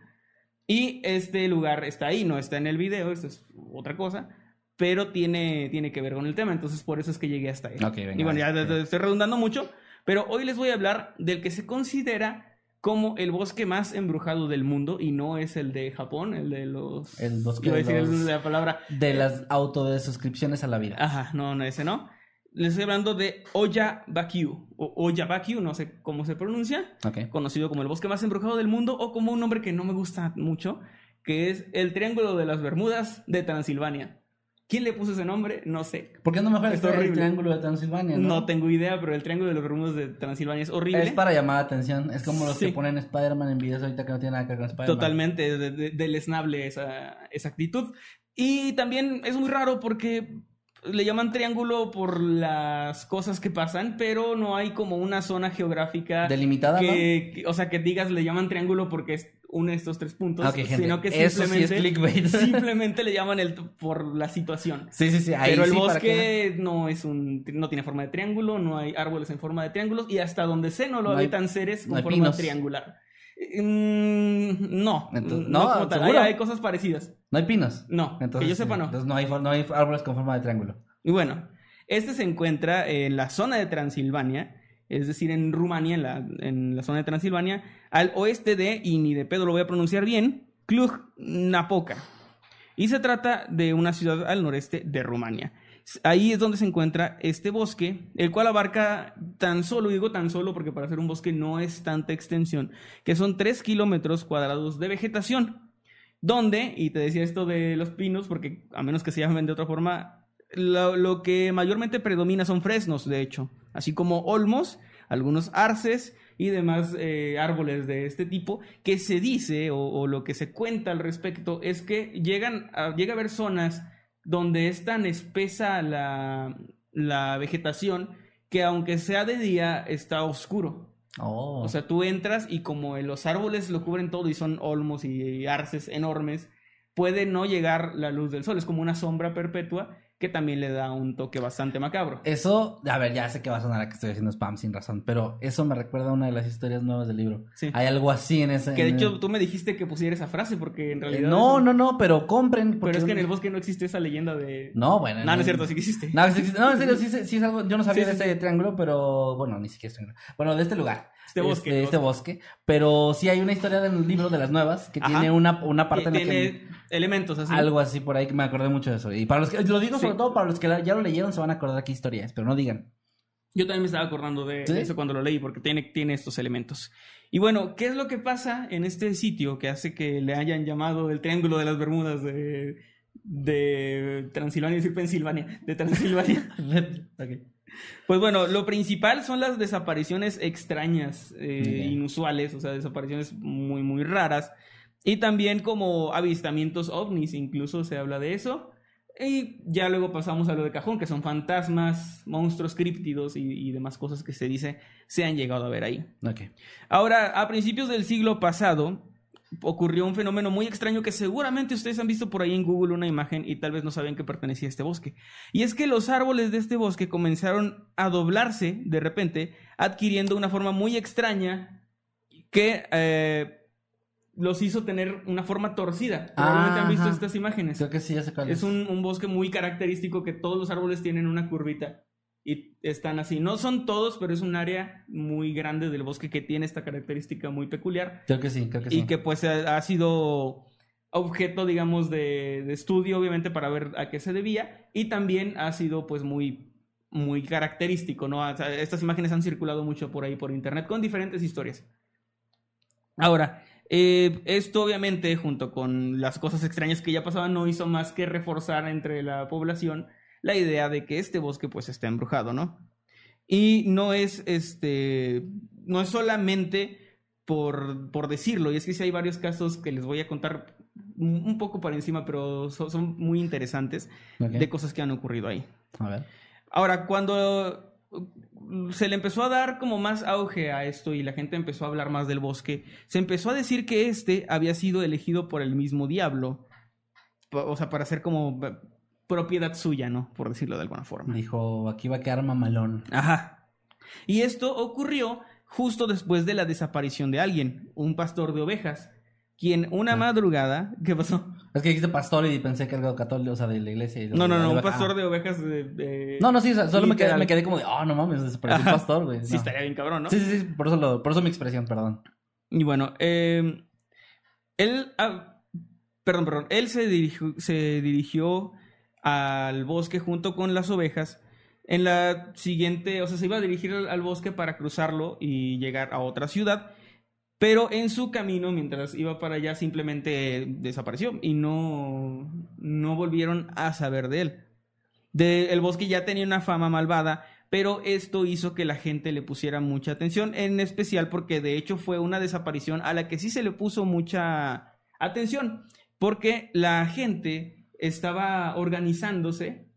Y este lugar está ahí, no está en el video, esto es otra cosa, pero tiene, tiene que ver con el tema, entonces por eso es que llegué hasta ahí. Ok, venga, y bueno, ya estoy redundando mucho, pero hoy les voy a hablar del que se considera como el bosque más embrujado del mundo y no es el de Japón, el de los... El bosque Iba a de los- la palabra... De las autodesuscripciones a la vida. Ajá, no, no, ese no. Les estoy hablando de Oya Bakyu, o Oya Bakyu, no sé cómo se pronuncia, conocido como el bosque más embrujado del mundo o como un nombre que no me gusta mucho, que es el Triángulo de las Bermudas de Transilvania. ¿Quién le puso ese nombre? No sé. ¿Por qué no mejor Es está el triángulo de Transilvania? No, No, tengo idea, pero el Triángulo de las Bermudas de Transilvania es horrible. Es para llamar la atención. Es como los Sí. que ponen Spider-Man en videos ahorita que no tienen nada que ver con Spider-Man. Totalmente de- de- deleznable esa, esa actitud. Y también es muy raro porque le llaman triángulo por las cosas que pasan, pero no hay como una zona geográfica Delimitada, que, que- o sea, que digas le llaman triángulo porque es une estos tres puntos, ¿no? Gente. sino que Eso sí es simplemente, clickbait. simplemente le llaman el por la situación. Sí, sí, sí. Ahí Pero el sí, para que- bosque no es un no tiene forma de triángulo, no hay árboles en forma de triángulos y hasta donde sé no lo No hay- habitan seres no con hay forma pinos. triangular. Mm, no, Entonces- no, no, como tal. ¿seguro? Hay, hay cosas parecidas. No hay pinos. No, que yo sepa no. Entonces no hay, no hay árboles con forma de triángulo. Y bueno, este se encuentra en la zona de Transilvania, es decir, en Rumania, en la, en la zona de Transilvania, al oeste de, y ni de pedo lo voy a pronunciar bien, Cluj-Napoca. Y se trata de una ciudad al noreste de Rumania. Ahí es donde se encuentra este bosque, el cual abarca tan solo, digo tan solo porque para hacer un bosque no es tanta extensión, que son 3 kilómetros cuadrados de vegetación. Donde, y te decía esto de los pinos, porque a menos que se llamen de otra forma, lo, lo que mayormente predomina son fresnos, de hecho, así como olmos, algunos arces y demás eh, árboles de este tipo, que se dice o, o, lo que se cuenta al respecto es que llegan a, llega a haber zonas donde es tan espesa la, la vegetación que aunque sea de día está oscuro. Oh. O sea, tú entras y como los árboles lo cubren todo y son olmos y arces enormes, puede no llegar la luz del sol. Es como una sombra perpetua que también le da un toque bastante macabro. Eso, a ver, ya sé que va a sonar a que estoy haciendo spam sin razón, pero eso me recuerda a una de las historias nuevas del libro. Sí. Hay algo así en ese. Que de en hecho tú me dijiste que pusiera esa frase porque en realidad... Eh, no, eso- no, no, pero compren. porque Pero es que en el bosque no existe esa leyenda de... No, bueno. No, no es cierto, sí que existe. No, no, en serio, sí, sí es algo. Yo no sabía Sí, de sí, este sí. triángulo, pero bueno, ni siquiera es triángulo. Bueno, de este lugar. Este bosque, Este, este bosque. Pero sí hay una historia del libro de las nuevas que Ajá. tiene una, una parte en la que. elementos así. Algo así por ahí que me acordé mucho de eso. Y para los que. Lo digo Sí. sobre todo para los que ya lo leyeron, se van a acordar qué historia es, pero no digan. Yo también me estaba acordando de ¿Sí? eso cuando lo leí, porque tiene, tiene estos elementos. Y bueno, ¿qué es lo que pasa en este sitio que hace que le hayan llamado el Triángulo de las Bermudas de, de Transilvania, es decir, Pensilvania, de Transilvania? Ok. Pues bueno, lo principal son las desapariciones extrañas, eh, inusuales, o sea, desapariciones muy, muy raras. Y también como avistamientos ovnis, incluso se habla de eso. Y ya luego pasamos a lo de cajón, que son fantasmas, monstruos críptidos y, y demás cosas que se dice se han llegado a ver ahí. Ok. Ahora, a principios del siglo pasado, ocurrió un fenómeno muy extraño que seguramente ustedes han visto por ahí en Google una imagen y tal vez no sabían que pertenecía a este bosque. Y es que los árboles de este bosque comenzaron a doblarse de repente, adquiriendo una forma muy extraña que eh, los hizo tener una forma torcida. Probablemente han visto Ajá. estas imágenes. Creo que sí, ya cuál es. Es un, un bosque muy característico que todos los árboles tienen una curvita y están así. No son todos, pero es un área muy grande del bosque que tiene esta característica muy peculiar Creo que sí, creo que sí. y que pues ha, ha sido objeto, digamos, de, de estudio, obviamente, para ver a qué se debía y también ha sido pues muy muy característico, ¿no? O sea, estas imágenes han circulado mucho por ahí por internet con diferentes historias. Ahora, eh, esto obviamente, junto con las cosas extrañas que ya pasaban, no hizo más que reforzar entre la población la idea de que este bosque pues está embrujado, ¿no? Y no es este, no es solamente por, por decirlo, y es que sí hay varios casos que les voy a contar un poco por encima, pero son, son muy interesantes de cosas que han ocurrido ahí. A ver. Ahora, cuando se le empezó a dar como más auge a esto y la gente empezó a hablar más del bosque, se empezó a decir que este había sido elegido por el mismo diablo. O sea, para ser como propiedad suya, ¿no? Por decirlo de alguna forma. Dijo, aquí va a quedar mamalón. Ajá. Y esto ocurrió justo después de la desaparición de alguien, un pastor de ovejas, quien una Ah. madrugada, ¿qué pasó? Es que dijiste pastor y pensé que algo católico, o sea, de la iglesia. y No, no, no, un pastor ah. de ovejas de... de- No, no, sí, solo me quedé, me quedé como de, oh, no mames, desapareció un pastor, güey. Sí, estaría bien cabrón, ¿no? Sí, sí, sí, por eso, lo, por eso mi expresión, perdón. Y bueno, eh, él, ah, perdón, perdón, él se dirigió, se dirigió al bosque junto con las ovejas. En la siguiente, o sea, se iba a dirigir al, bosque para cruzarlo y llegar a otra ciudad. Pero en su camino, mientras iba para allá, simplemente desapareció y no, no volvieron a saber de él. El bosque ya tenía una fama malvada, pero esto hizo que la gente le pusiera mucha atención, en especial porque de hecho fue una desaparición a la que sí se le puso mucha atención, porque la gente estaba organizándose,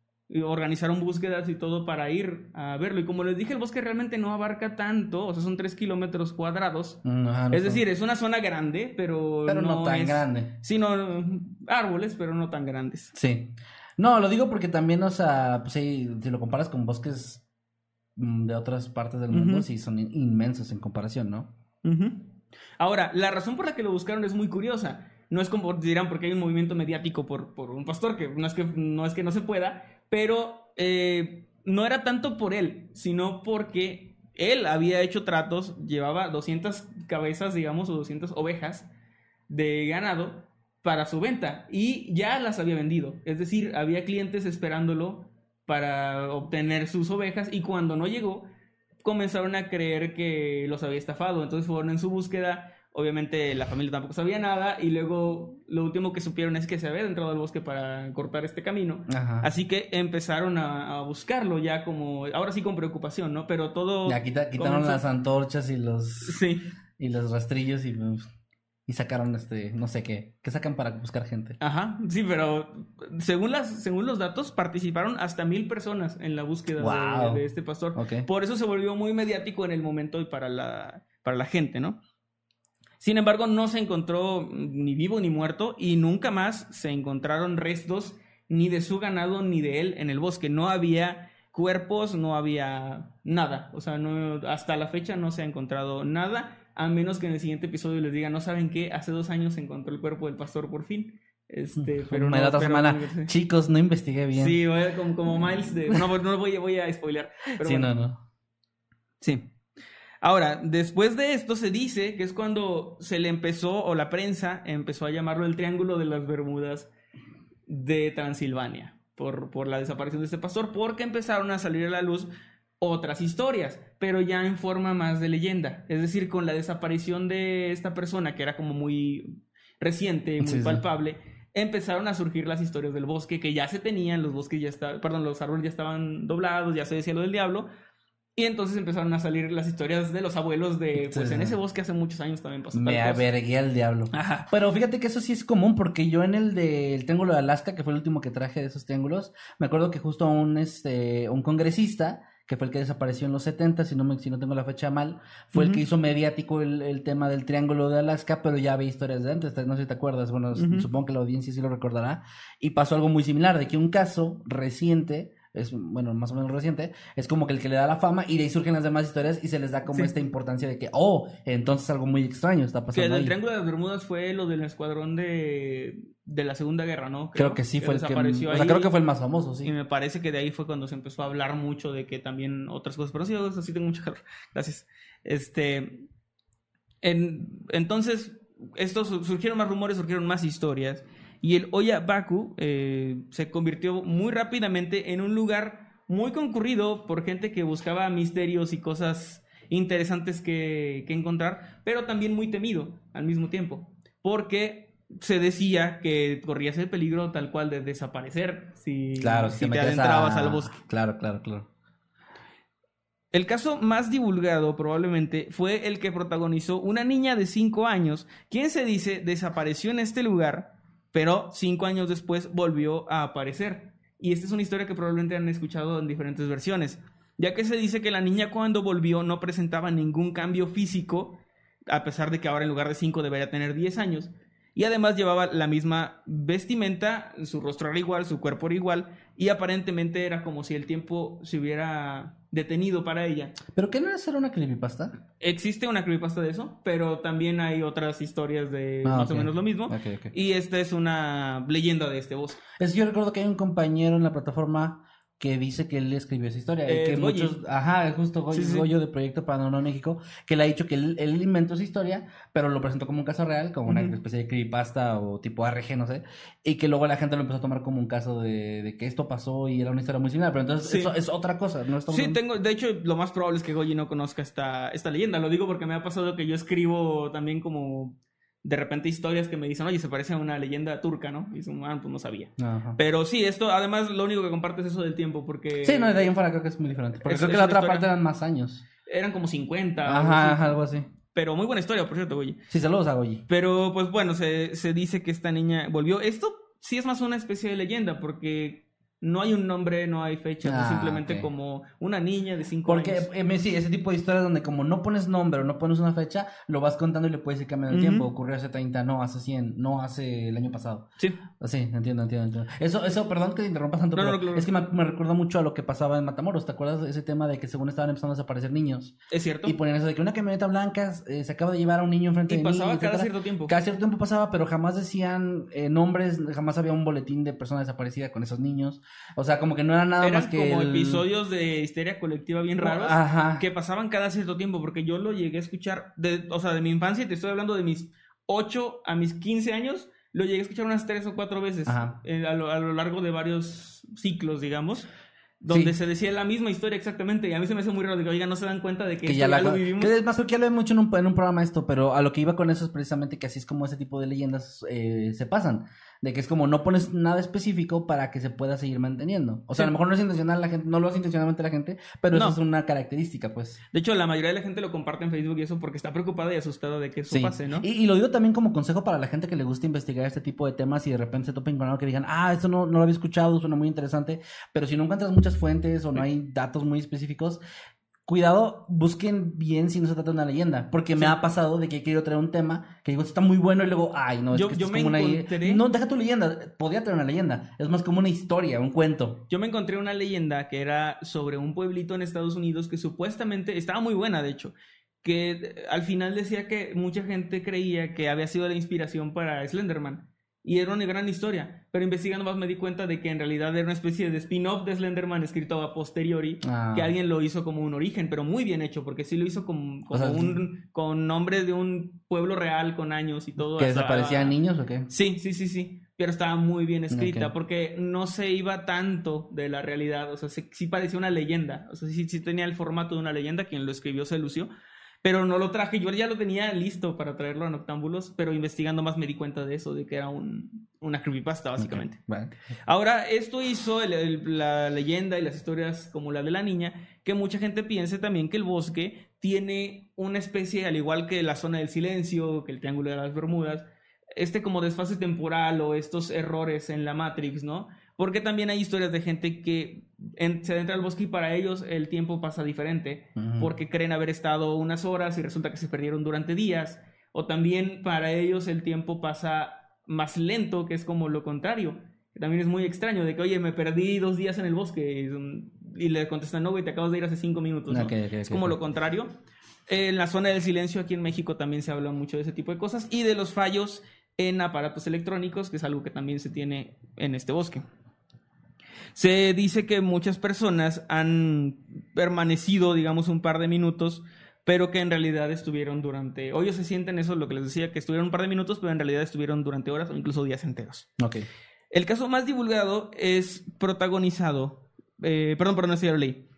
organizaron búsquedas y todo para ir a verlo. Y como les dije, el bosque realmente no abarca tanto, o sea, son tres kilómetros cuadrados. Mm, no Es decir, es una zona grande, pero, pero no, tan es- grande. Sí, no, árboles, pero no tan grandes. Sí. No, lo digo porque también, o sea, pues, sí, si lo comparas con bosques mm, de otras partes del mundo, sí son in- inmensos en comparación, ¿no? Ahora, la razón por la que lo buscaron es muy curiosa. No es como dirán porque hay un movimiento mediático por, por un pastor, que no es que no, es que no se pueda, pero eh, no era tanto por él, sino porque él había hecho tratos, llevaba 200 cabezas, digamos, o 200 ovejas de ganado para su venta y ya las había vendido. Es decir, había clientes esperándolo para obtener sus ovejas y cuando no llegó, comenzaron a creer que los había estafado. Entonces fueron en su búsqueda. Obviamente la familia tampoco sabía nada y luego lo último que supieron es que se había entrado al bosque para cortar este camino. Ajá. Así que empezaron a, a buscarlo ya como, ahora sí con preocupación, ¿no? Pero todo... Ya quita- quitaron comenzó- las antorchas y los Sí. y los rastrillos y, pues, y sacaron este, no sé qué, ¿qué sacan para buscar gente? Ajá, sí, pero según las, según los datos, participaron hasta mil personas en la búsqueda de- Wow. de, este pastor. Por eso se volvió muy mediático en el momento y para la, para la gente, ¿no? Sin embargo, no se encontró ni vivo ni muerto y nunca más se encontraron restos ni de su ganado ni de él en el bosque. No había cuerpos, no había nada. O sea, no, hasta la fecha no se ha encontrado nada, a menos que en el siguiente episodio les diga, ¿no saben qué? Hace dos años se encontró el cuerpo del pastor por fin. Este, pero no, otra pero- semana, chicos, no investigué bien. Sí, voy a- como, como Miles de... No, no voy, voy a spoilear. Pero Sí, bueno. no, no. Sí. Ahora, después de esto se dice que es cuando se le empezó, o la prensa empezó a llamarlo el Triángulo de las Bermudas de Transilvania, por, por la desaparición de este pastor, porque empezaron a salir a la luz otras historias, pero ya en forma más de leyenda. Es decir, con la desaparición de esta persona, que era como muy reciente, muy Sí, sí. palpable, empezaron a surgir las historias del bosque, que ya se tenían, los bosques ya estaban, perdón, los árboles ya estaban doblados, ya se decía lo del diablo, y entonces empezaron a salir las historias de los abuelos de, pues Sí. en ese bosque hace muchos años también pasó. Me avergué al diablo. Ajá. Pero fíjate que eso sí es común porque yo en el del Triángulo de Alaska, que fue el último que traje de esos triángulos, me acuerdo que justo un, este, un congresista, que fue el que desapareció en los 70, si no, me, si no tengo la fecha mal, fue el que hizo mediático el, el tema del Triángulo de Alaska, pero ya había historias de antes, no sé si te acuerdas, bueno, supongo que la audiencia sí lo recordará, y pasó algo muy similar, de que un caso reciente, es bueno, más o menos reciente, es como que el que le da la fama y de ahí surgen las demás historias y se les da como Sí. esta importancia de que, oh, entonces algo muy extraño está Que pasando el ahí. Triángulo de las Bermudas fue lo del escuadrón de, de la Segunda Guerra, ¿no? Creo que sí fue el que, desapareció o sea, ahí. creo que fue el más famoso, sí. Y me parece que de ahí fue cuando se empezó a hablar mucho de que también otras cosas. Pero sí, eso sí tengo mucho calor. Gracias. Este. en- entonces, estos su- surgieron más rumores, surgieron más historias. Y el Oya Baku eh, se convirtió muy rápidamente en un lugar muy concurrido por gente que buscaba misterios y cosas interesantes que, que encontrar, pero también muy temido al mismo tiempo. Porque se decía que corrías el peligro tal cual de desaparecer si, Claro, si te adentrabas a- al bosque. Claro, claro, claro. El caso más divulgado probablemente fue el que protagonizó una niña de 5 años, quien se dice desapareció en este lugar, pero 5 años después volvió a aparecer. Y esta es una historia que probablemente han escuchado en diferentes versiones, ya que se dice que la niña cuando volvió no presentaba ningún cambio físico, a pesar de que ahora en lugar de 5 debería tener 10 años. Y además llevaba la misma vestimenta, su rostro era igual, su cuerpo era igual, y aparentemente era como si el tiempo se hubiera detenido para ella. ¿Pero qué no era ser una creepypasta? Existe una creepypasta de eso, pero también hay otras historias de Ah, más o menos lo mismo. Y esta es una leyenda de este bosque. Es que yo recuerdo que hay un compañero en la plataforma que dice que él escribió esa historia. y Eh, que Goyi. muchos, ajá, justo Goyo, Sí, sí. Goyo de Proyecto Paranormal México, que le ha dicho que él, él inventó esa historia, pero lo presentó como un caso real, como una especie de creepypasta o tipo RG, no sé, y que luego la gente lo empezó a tomar como un caso de, de que esto pasó y era una historia muy similar, pero entonces Sí. eso es otra cosa, no estamos Sí, hablando- tengo, de hecho, lo más probable es que Goyi no conozca esta, esta leyenda. Lo digo porque me ha pasado que yo escribo también como de repente historias que me dicen, oye, se parece a una leyenda turca, ¿no? Y dicen, ah, pues no sabía. Ajá. Pero sí, esto, además, lo único que comparte es eso del tiempo, porque... Sí, no, de ahí en fuera creo que es muy diferente. Porque Es- creo que la otra historia- parte eran más años. Eran como 50. algo Ajá, así. ajá, algo así. Pero muy buena historia, por cierto, Goyi. Sí, saludos a Goyi. Pero pues bueno, se, se dice que esta niña volvió. Esto sí es más una especie de leyenda porque no hay un nombre, no hay fecha, es Ah, simplemente como una niña de 5 Porque años. eh, sí, ese tipo de historias donde como no pones nombre o no pones una fecha, lo vas contando y le puedes ir cambiando el tiempo. Ocurrió hace 30, no hace 100, no hace el año pasado. Sí, Sí, entiendo, entiendo, entiendo. Eso, eso, perdón que te interrumpa tanto, No, pero no, es que me, me recuerda mucho a lo que pasaba en Matamoros. ¿Te acuerdas de ese tema de que según estaban empezando a desaparecer niños? es cierto. Y ponían eso de que una camioneta blanca eh, se acaba de llevar a un niño enfrente Y de mí. pasaba cada cierto tiempo. Cada cierto tiempo pasaba, pero jamás decían eh, nombres, jamás había un boletín de persona desaparecida con esos niños. O sea, como que no era nada Eran más que. como el- episodios de histeria colectiva bien raros Ajá. que pasaban cada cierto tiempo, porque yo lo llegué a escuchar, de, o sea, de mi infancia, te estoy hablando de mis 8 a mis 15 años, lo llegué a escuchar unas 3 o 4 veces eh, a, lo, a lo largo de varios ciclos, digamos, donde Sí. se decía la misma historia exactamente, y a mí se me hace muy raro, digo, oiga, no se dan cuenta de que, ya la lo vivimos. que es más porque ya lo mucho en un, en un programa esto, pero a lo que iba con eso es precisamente que así es como ese tipo de leyendas eh, se pasan. De que es como no pones nada específico para que se pueda seguir manteniendo. O sea, Sí. a lo mejor no es intencional la gente, no lo hace intencionalmente la gente, pero No. eso es una característica, pues. De hecho, la mayoría de la gente lo comparte en Facebook y eso porque está preocupada y asustada de que eso Sí. pase, ¿no? Y, y lo digo también como consejo para la gente que le gusta investigar este tipo de temas y de repente se topen con algo que digan, ah, esto no, no lo había escuchado, suena muy interesante, pero si no encuentras muchas fuentes o no hay datos muy específicos, cuidado, busquen bien si no se trata de una leyenda, porque me ha pasado de que he querido traer un tema que digo, esto está muy bueno y luego, ay, no, es Yo- que esto yo es me como una... encontré- No, deja tu leyenda, podría traer una leyenda, es más como una historia, un cuento. Yo me encontré una leyenda que era sobre un pueblito en Estados Unidos que supuestamente estaba muy buena, de hecho, que al final decía que mucha gente creía que había sido la inspiración para Slenderman. Y era una gran historia, pero investigando más me di cuenta de que en realidad era una especie de spin-off de Slenderman escrito a posteriori, Ah. que alguien lo hizo como un origen, pero muy bien hecho, porque sí lo hizo como, como sea, un, con nombres de un pueblo real con años y todo. ¿Que desaparecían niños o qué? Sí, sí, sí, sí. Pero estaba muy bien escrita porque no se iba tanto de la realidad. O sea, sí, sí parecía una leyenda. O sea, sí, sí tenía el formato de una leyenda. Quien lo escribió se lució. Pero no lo traje. Yo ya lo tenía listo para traerlo a Noctámbulos. Pero investigando más me di cuenta de eso, de que era un, una creepypasta, básicamente. Ahora, esto hizo el- el- la leyenda y las historias como la de la niña, que mucha gente piense también que el bosque tiene una especie, al igual que la zona del silencio, que el triángulo de las Bermudas, este como desfase temporal o estos errores en la Matrix, ¿no? Porque también hay historias de gente que en- se adentra al bosque y para ellos el tiempo pasa diferente, Ujú. porque creen haber estado unas horas y resulta que se perdieron durante días, o también para ellos el tiempo pasa más lento, que es como lo contrario, que también es muy extraño, de que, oye, me perdí dos días en el bosque, y, y le contestan, no, güey, te acabas de ir hace cinco minutos, ¿no? Ok, ok, es como ok. lo contrario. En la zona del silencio aquí en México también se habla mucho de ese tipo de cosas y de los fallos en aparatos electrónicos, que es algo que también se tiene en este bosque. Se dice que muchas personas han permanecido, digamos, un par de minutos, pero que en realidad estuvieron durante... O ellos se sienten eso, lo que les decía, que estuvieron un par de minutos, pero en realidad estuvieron durante horas o incluso días enteros. Ok. El caso más divulgado es protagonizado. eh, perdón, perdón, esto ya lo leí.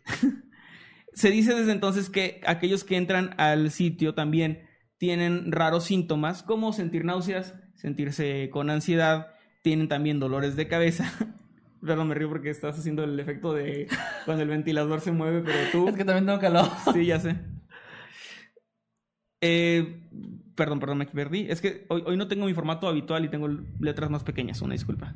Se dice desde entonces que aquellos que entran al sitio también tienen raros síntomas, como sentir náuseas, sentirse con ansiedad, tienen también dolores de cabeza. Perdón, me río porque estás haciendo el efecto de cuando el ventilador se mueve, pero tú. Es que también tengo calor. Sí, ya sé. Eh, perdón, perdón, me perdí. Es que hoy, hoy no tengo mi formato habitual y tengo letras más pequeñas, una disculpa.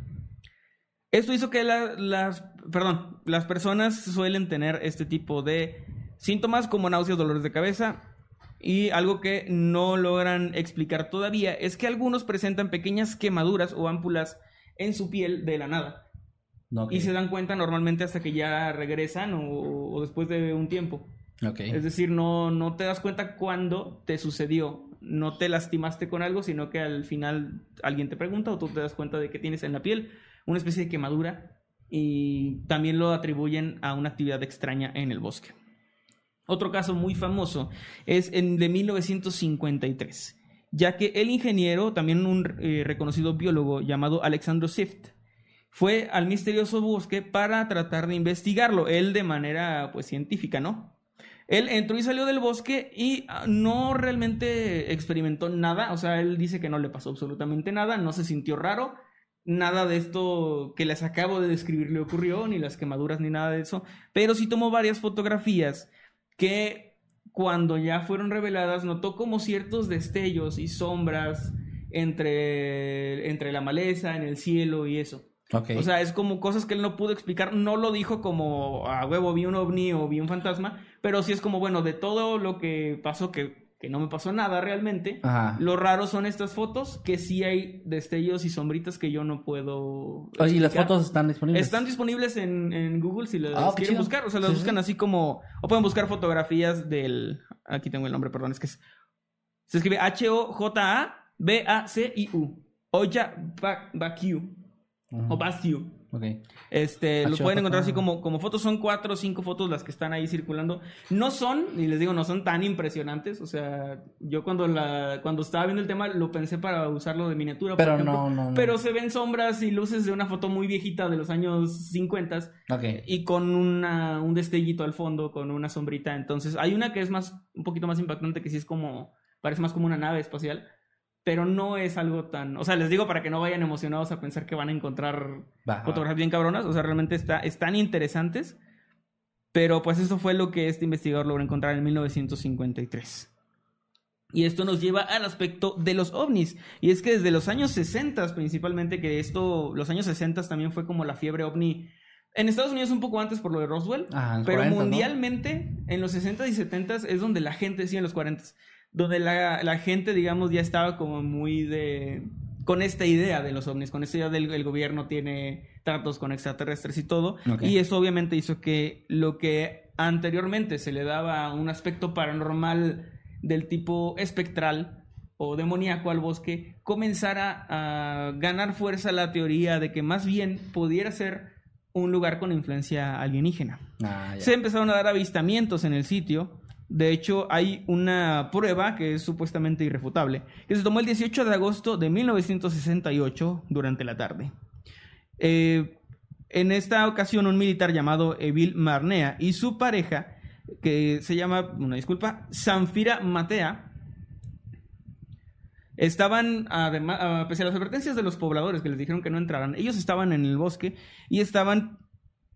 Esto hizo que la- las, perdón, las personas suelen tener este tipo de síntomas como náuseas, dolores de cabeza y algo que no logran explicar todavía es que algunos presentan pequeñas quemaduras o ámpulas en su piel de la nada Ok. y se dan cuenta normalmente hasta que ya regresan o, o después de un tiempo. Es decir, no, no te das cuenta cuándo te sucedió. No te lastimaste con algo, sino que al final alguien te pregunta o tú te das cuenta de que tienes en la piel una especie de quemadura y también lo atribuyen a una actividad extraña en el bosque. Otro caso muy famoso es en de 1953, ya que el ingeniero, también un eh, reconocido biólogo llamado Alexandro Sift, fue al misterioso bosque para tratar de investigarlo, él de manera pues científica, ¿no? Él entró y salió del bosque y ah, no realmente experimentó nada, o sea, él dice que no le pasó absolutamente nada, no se sintió raro, nada de esto que les acabo de describir le ocurrió, ni las quemaduras ni nada de eso, pero sí tomó varias fotografías que cuando ya fueron reveladas notó como ciertos destellos y sombras entre, entre la maleza, en el cielo y eso. O sea, es como cosas que él no pudo explicar. No lo dijo como a huevo, vi un ovni o vi un fantasma, pero sí es como, bueno, de todo lo que pasó, que, que no me pasó nada realmente. Ajá. Lo raro son estas fotos, que sí hay destellos y sombritas que yo no puedo. Oye, ¿y las fotos están disponibles? Están disponibles en, en Google si las Ah, quieren buscar. O sea, las Sí, buscan sí. así como. O pueden buscar fotografías del. Aquí tengo el nombre, perdón, es que es- se escribe H-O-J-A-B-A-C-I-U. Oya Bakiu. O Bastiu. Ok. Este, Ah, lo pueden encontrar así como, como fotos, son cuatro o cinco fotos las que están ahí circulando. No son, y les digo, no son tan impresionantes. O sea, yo cuando la, cuando estaba viendo el tema lo pensé para usarlo de miniatura. Pero no, no, no. Pero se ven sombras y luces de una foto muy viejita de los años 50 Ok. y con una, un destellito al fondo, con una sombrita. Entonces, hay una que es más, un poquito más impactante, que sí es como, parece más como una nave espacial, pero no es algo tan, o sea, les digo para que no vayan emocionados a pensar que van a encontrar Va, fotografías bien cabronas, o sea, realmente está, están interesantes, pero pues eso fue lo que este investigador logró encontrar en 1953. Y esto nos lleva al aspecto de los ovnis. Y es que desde los años 60 principalmente, que esto, los años 60 también fue como la fiebre ovni. En Estados Unidos un poco antes por lo de Roswell, los pero 40, ¿no? mundialmente en los 60 y 70 es donde la gente, sí, en los 40, donde la, la gente, digamos, ya estaba como muy de... con esta idea de los ovnis, con esta idea del el gobierno tiene tratos con extraterrestres y todo. Y eso obviamente hizo que lo que anteriormente se le daba un aspecto paranormal del tipo espectral o demoníaco al bosque, comenzara a ganar fuerza la teoría de que más bien pudiera ser un lugar con influencia alienígena. Ah. Se empezaron a dar avistamientos en el sitio. De hecho, hay una prueba que es supuestamente irrefutable, que se tomó el 18 de agosto de 1968 durante la tarde. Eh, en esta ocasión, un militar llamado Evil Marnea y su pareja, que se llama, una disculpa, Sanfira Matea, estaban, además, a pese a las advertencias de los pobladores que les dijeron que no entraran, ellos estaban en el bosque y estaban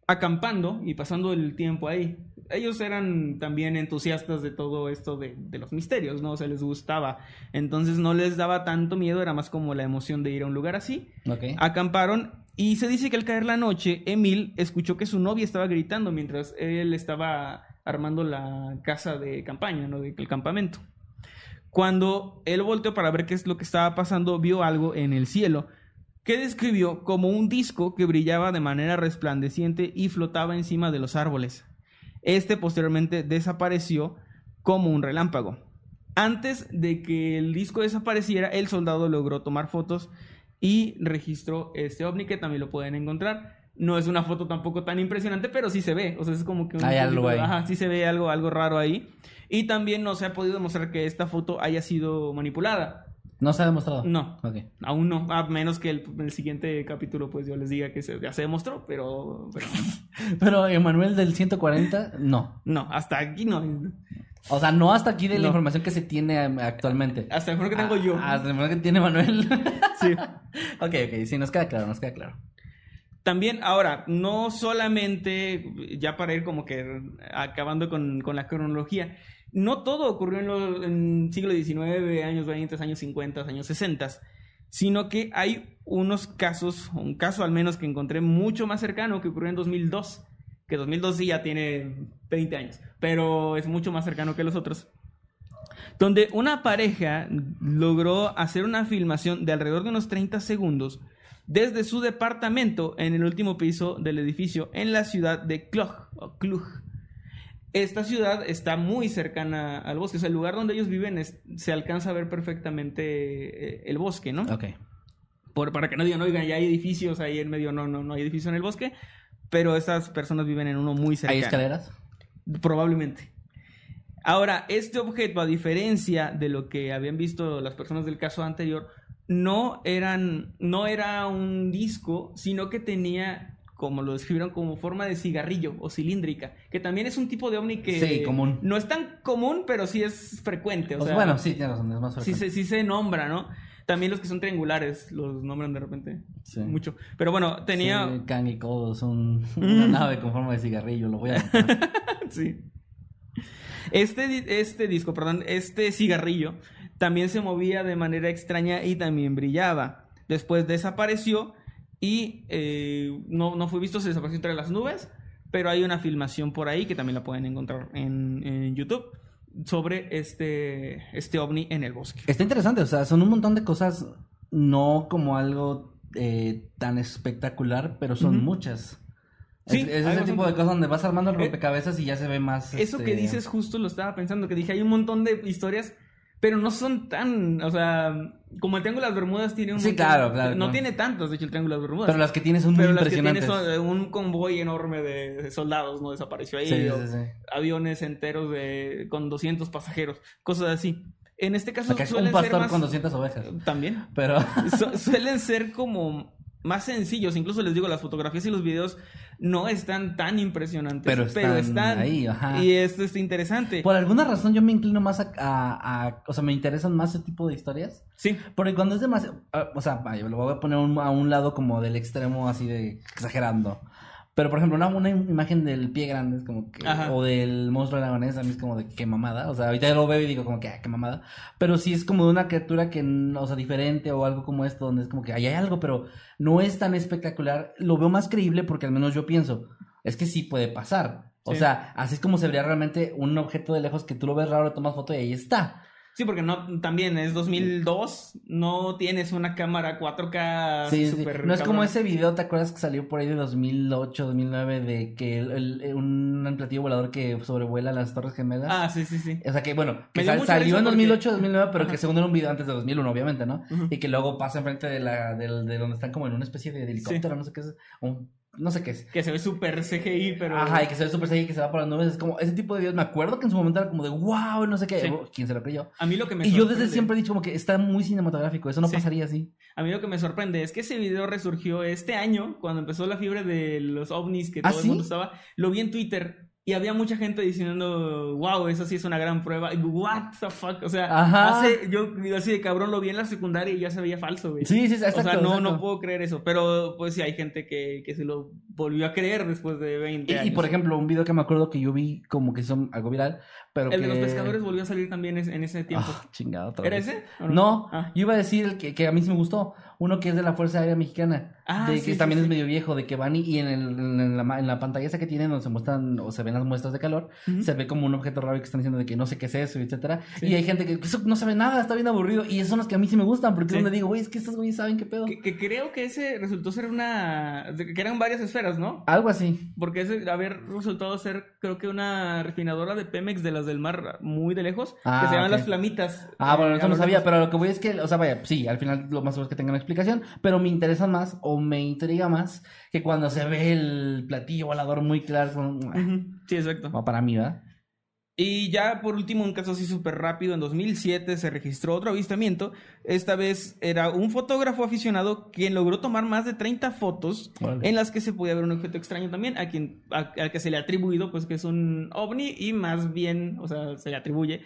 acampando y pasando el tiempo ahí. Ellos eran también entusiastas de todo esto de, de los misterios, ¿no? O sea, les gustaba. Entonces no les daba tanto miedo, era más como la emoción de ir a un lugar así. Ok. Acamparon y se dice que al caer la noche, Emil escuchó que su novia estaba gritando mientras él estaba armando la casa de campaña, ¿no? De- El campamento. Cuando él volteó para ver qué es lo que estaba pasando, vio algo en el cielo que describió como un disco que brillaba de manera resplandeciente y flotaba encima de los árboles. Este posteriormente desapareció como un relámpago. Antes de que el disco desapareciera, el soldado logró tomar fotos y registró este ovni que también lo pueden encontrar. No es una foto tampoco tan impresionante, pero sí se ve. O sea, es como que un Hay algo ahí. Ajá, sí se ve algo, algo raro ahí. Y también no se ha podido demostrar que esta foto haya sido manipulada. No se ha demostrado. No. Ok. Aún no, a menos que el, el siguiente capítulo pues yo les diga que se, ya se demostró, pero, pero Pero Emanuel del 140, no. no, hasta aquí no. O sea, no hasta aquí de la información que se tiene actualmente. Hasta el que tengo yo. Ah, Hasta la información que tiene Manuel. Sí. ok, ok, sí, nos queda claro, nos queda claro. También, ahora, no solamente, ya para ir como que acabando con, con la cronología, no todo ocurrió en, lo- en siglo XIX, años 20, años 50, años 60, sino que hay unos casos, un caso al menos que encontré mucho más cercano que ocurrió en 2002, que 2002 sí ya tiene 20 años, pero es mucho más cercano que los otros. Donde una pareja logró hacer una filmación de alrededor de unos 30 segundos desde su departamento en el último piso del edificio en la ciudad de Klug. o Klug. Esta ciudad está muy cercana al bosque, o sea, el lugar donde ellos viven es- se alcanza a ver perfectamente eh, el bosque, ¿no? Ok. Por- para que no digan, oigan, ya hay edificios ahí en medio, no, no, no hay edificio en el bosque, pero estas personas viven en uno muy cercano. ¿Hay escaleras? Probablemente. Ahora, este objeto, a diferencia de lo que habían visto las personas del caso anterior, no eran, no era un disco, sino que tenía, como lo describieron, como forma de cigarrillo o cilíndrica, que también es un tipo de ovni que Sí, común. no es tan común, pero sí es frecuente. O Pues sea, bueno, sí, tienes razón, es más sí frecuente. se, sí se nombra, ¿no? También los que son triangulares los nombran de repente Sí. mucho. Pero bueno, tenía... Sí, Kang y un- una nave con forma de cigarrillo, lo voy a. Sí. Este, este disco, perdón, este cigarrillo también se movía de manera extraña y también brillaba. Después desapareció y eh, no, no fue visto, se desapareció entre las nubes, pero hay una filmación por ahí que también la pueden encontrar en, en YouTube sobre este, este ovni en el bosque. Está interesante, o sea, son un montón de cosas, no como algo eh, tan espectacular, pero son muchas. Sí, es, es ese tipo de cosas donde vas armando el Eh, rompecabezas y ya se ve más. Eso este, que dices justo lo estaba pensando, que dije, hay un montón de historias, pero no son tan, o sea, como el Triángulo de las Bermudas tiene un... Sí, montón- claro, claro, No tiene tantos, de hecho, el Triángulo de las Bermudas. Pero las que tienes son muy Pero las que tiene impresionantes. son un convoy enorme de, soldados, ¿no? Desapareció ahí. Sí, o sí, sí. Aviones enteros de, con 200 pasajeros, cosas así. En este caso Acá es un pastor ser más... con 200 ovejas. También. Pero. Su- suelen ser como más sencillos. Incluso les digo, las fotografías y los videos no están tan impresionantes. Pero están ahí, ajá. Y esto es interesante. Por alguna razón yo me inclino más a, a- a- O sea, me interesan más ese tipo de historias. Sí. Porque cuando es demasiado. ah, O sea, lo voy a poner un- a un lado como del extremo así de exagerando. Pero por ejemplo, una, una imagen del pie grande es como que. Ajá. O del monstruo aragonés, a mí es como de qué mamada. O sea, ahorita lo veo y digo como que ah, qué mamada. Pero sí es como de una criatura que, o sea, diferente o algo como esto, donde es como que ahí hay algo, pero no es tan espectacular. Lo veo más creíble porque al menos yo pienso, es que sí puede pasar. O Sí. sea, así es como se vería realmente un objeto de lejos que tú lo ves raro, le tomas foto y ahí está. Sí, porque no, también es 2002, no tienes una cámara 4K Sí, sí. super No es como ese video, ¿te acuerdas que salió por ahí de 2008, 2009 de que el, el- un platillo volador que sobrevuela las Torres Gemelas? Ah, sí, sí, sí. O sea que, bueno, que sal- salió en porque- 2008, 2009, pero que según era un video antes de 2001, obviamente, ¿no? Y que luego pasa enfrente de la del- de donde están como en una especie de helicóptero, no sé qué es, un- no sé qué es. Que se ve súper CGI, pero... Ajá, y que se ve súper y que se va por las nubes. Es como ese tipo de videos. Me acuerdo que en su momento era como de wow, no sé qué. Sí. ¿Quién se lo creyó? A mí lo que me Y yo desde siempre he dicho como que está muy cinematográfico. Eso no Sí. pasaría así. A mí lo que me sorprende es que ese video resurgió este año, cuando empezó la fiebre de los ovnis, que ¿Ah, todo sí? el mundo estaba. Lo vi en Twitter y había mucha gente diciendo, wow, eso sí es una gran prueba. Y, What the fuck? O sea, Ajá. hace, yo así de cabrón lo vi en la secundaria y ya se veía falso, güey. Sí, sí, exacto. o sea, no, exacto. no puedo creer eso. Pero pues sí, hay gente que, que se lo volvió a creer después de 20 Y, y, años. por ejemplo, un video que me acuerdo que yo vi como que son algo viral, pero el que... de los pescadores volvió a salir también en ese tiempo. Ah, chingado, otra ¿Era vez. ese? ¿O No, Ah. yo iba a decir el que, que a mí sí me gustó. Uno que es de la Fuerza Aérea Mexicana. Ah, de sí, que sí, también sí. es medio viejo, de que van y, y en, el- en, la, ma- en la pantalla esa que tienen donde se muestran o se ven las muestras de calor, se ve como un objeto raro que están diciendo de que no sé qué es eso, etcétera. Y hay gente que eso no sabe nada, está bien aburrido. Y esos son los que a mí sí me gustan, porque es donde digo, güey, es que estos güeyes saben qué pedo. Que, que creo que ese resultó ser una... que eran varias esferas, ¿no? Algo así. Porque ese haber resultado ser, creo que una refinadora de Pemex de las del mar muy de lejos, Ah, que se llaman las flamitas. Ah, bueno, Eh, eso a no sabía, pero lo que voy es que, o sea, vaya, sí, al final lo más seguro es que tengan explicación, pero me interesa más o me intriga más que cuando se ve el platillo volador muy claro, Sí, exacto. para mí, ¿verdad? Y ya por último, un caso así súper rápido, en 2007 se registró otro avistamiento. Esta vez era un fotógrafo aficionado quien logró tomar más de 30 fotos en las que se podía ver un objeto extraño también, a quien a- al que se le ha atribuido pues que es un ovni y más bien, o sea, se le atribuye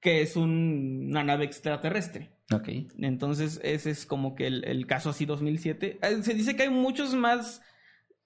que es un- una nave extraterrestre. Ok. Entonces, ese es como que el, el caso así 2007. Eh, Se dice que hay muchos más,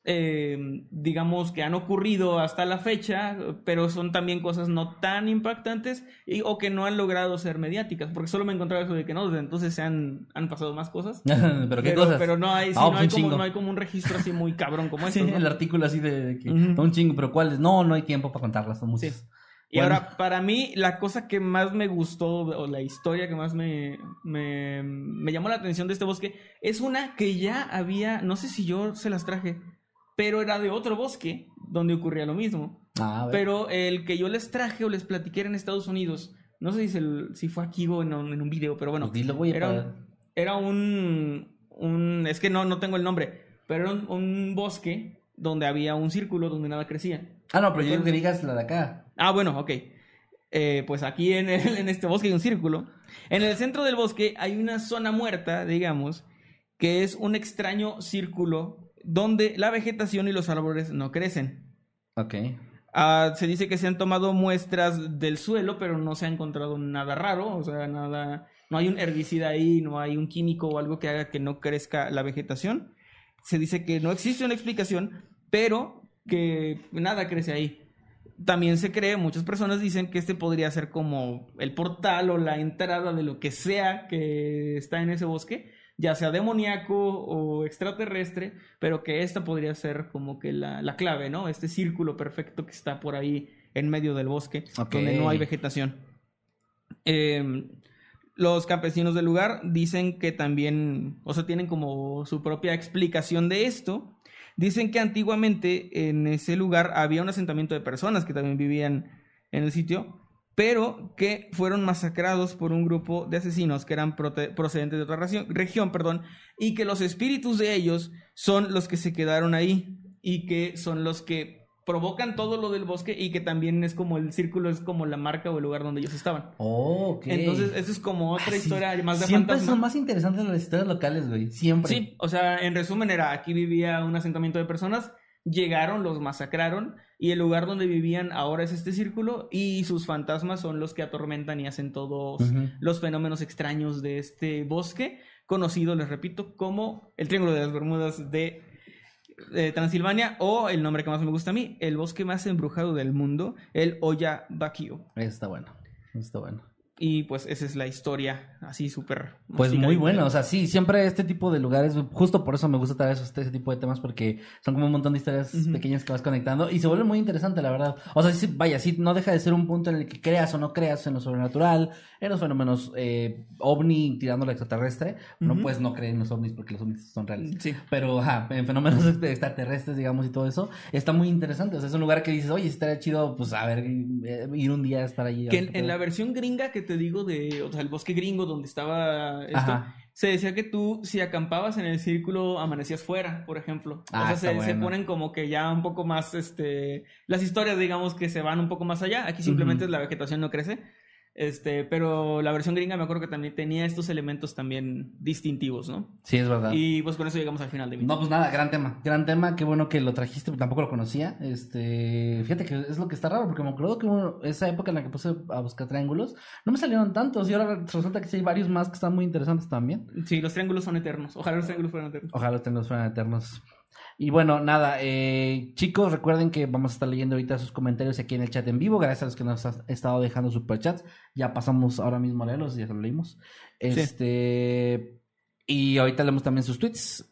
eh, digamos, que han ocurrido hasta la fecha, pero son también cosas no tan impactantes y, o que no han logrado ser mediáticas, porque solo me he encontrado eso de que no, desde entonces se han, han pasado más cosas. pero qué Pero, cosas. pero no hay, sí, Ah, no, pues hay como, no hay como un registro así muy cabrón como Sí, esto. ¿no? el artículo así de, que Ujú. un chingo, pero ¿cuáles? No, no hay tiempo para contarlas, son muchas. Sí. Y Bueno. ahora, para mí, la cosa que más me gustó, o la historia que más me, me, me llamó la atención de este bosque, es una que ya había, no sé si yo se las traje, pero era de otro bosque donde ocurría lo mismo. Ah, a. Pero el que yo les traje o les platiqué era en Estados Unidos, no sé si, se si fue aquí o en un, en un video, pero bueno, Pues dilo, güey, era, un, era un, un- es que no, no tengo el nombre, pero era un, un bosque donde había un círculo donde nada crecía. Ah, no, pero yo quiero que digas la de acá. Ah, bueno, ok. Eh, pues aquí en, el- en este bosque hay un círculo. En el centro del bosque hay una zona muerta, digamos, que es un extraño círculo donde la vegetación y los árboles no crecen. Ok. Ah, se dice que se han tomado muestras del suelo, pero no se ha encontrado nada raro, o sea, nada, no hay un herbicida ahí, no hay un químico o algo que haga que no crezca la vegetación. Se dice que no existe una explicación, pero que nada crece ahí. También se cree, muchas personas dicen que este podría ser como el portal o la entrada de lo que sea que está en ese bosque, ya sea demoníaco o extraterrestre, pero que esta podría ser como que la, la clave, ¿no? Este círculo perfecto que está por ahí en medio del bosque, donde no hay vegetación. Eh, los campesinos del lugar dicen que también, o sea, tienen como su propia explicación de esto. Dicen que antiguamente en ese lugar había un asentamiento de personas que también vivían en el sitio pero que fueron masacrados por un grupo de asesinos que eran procedentes de otra ración- región, perdón, y que los espíritus de ellos son los que se quedaron ahí y que son los que provocan todo lo del bosque y que también es como el círculo, es como la marca o el lugar donde ellos estaban. Oh, ok. Entonces, eso es como otra Ah, sí. historia más de Siempre fantasma. son más interesantes las historias locales, güey. Siempre. Sí, o sea, en resumen era, aquí vivía un asentamiento de personas, llegaron, los masacraron y el lugar donde vivían ahora es este círculo y sus fantasmas son los que atormentan y hacen todos los fenómenos extraños de este bosque, conocido, les repito, como el Triángulo de las Bermudas de eh, Transilvania o el nombre que más me gusta a mí, el bosque más embrujado del mundo, el Oya Bakio. Está bueno. Está bueno. Y pues esa es la historia, así súper... Pues muy bueno, o sea, sí, siempre este tipo de lugares, justo por eso me gusta traer este tipo de temas, porque son como un montón de historias pequeñas que vas conectando y se vuelve muy interesante, la verdad. O sea, sí, vaya, sí, no deja de ser un punto en el que creas o no creas en lo sobrenatural, en los fenómenos eh, ovni tirando lo extraterrestre. No Ujú. puedes no creer en los ovnis porque los ovnis son reales. Sí. Pero, ajá, en fenómenos este- extraterrestres, digamos, y todo eso, está muy interesante. O sea, es un lugar que dices, oye, estaría chido, pues, a ver, eh, ir un día a estar allí. Que en, la versión gringa que te digo de, o sea, el bosque gringo donde estaba esto, Ajá. se decía que tú si acampabas en el círculo amanecías fuera, por ejemplo. Ah, o sea, está se, ponen como que ya un poco más, este, las historias digamos que se van un poco más allá. Aquí simplemente la vegetación no crece. Este, pero la versión gringa me acuerdo que también tenía estos elementos también distintivos, ¿no? Sí, es verdad. Y pues con eso llegamos al final de mi No, pues nada, gran tema. Gran tema, qué bueno que lo trajiste, tampoco lo conocía. Este, fíjate que es lo que está raro, porque me acuerdo que uno- esa época en la que puse a buscar triángulos, no me salieron tantos, y ahora resulta que sí hay varios más que están muy interesantes también. Sí, los triángulos son eternos. Ojalá los triángulos fueran eternos. Ojalá los triángulos fueran eternos. Y bueno, nada, eh, chicos, recuerden que vamos a estar leyendo ahorita sus comentarios aquí en el chat en vivo, gracias a los que nos han estado dejando superchats. Ya pasamos ahora mismo a leerlos, ya lo leímos. Este, y ahorita leemos también sus tweets.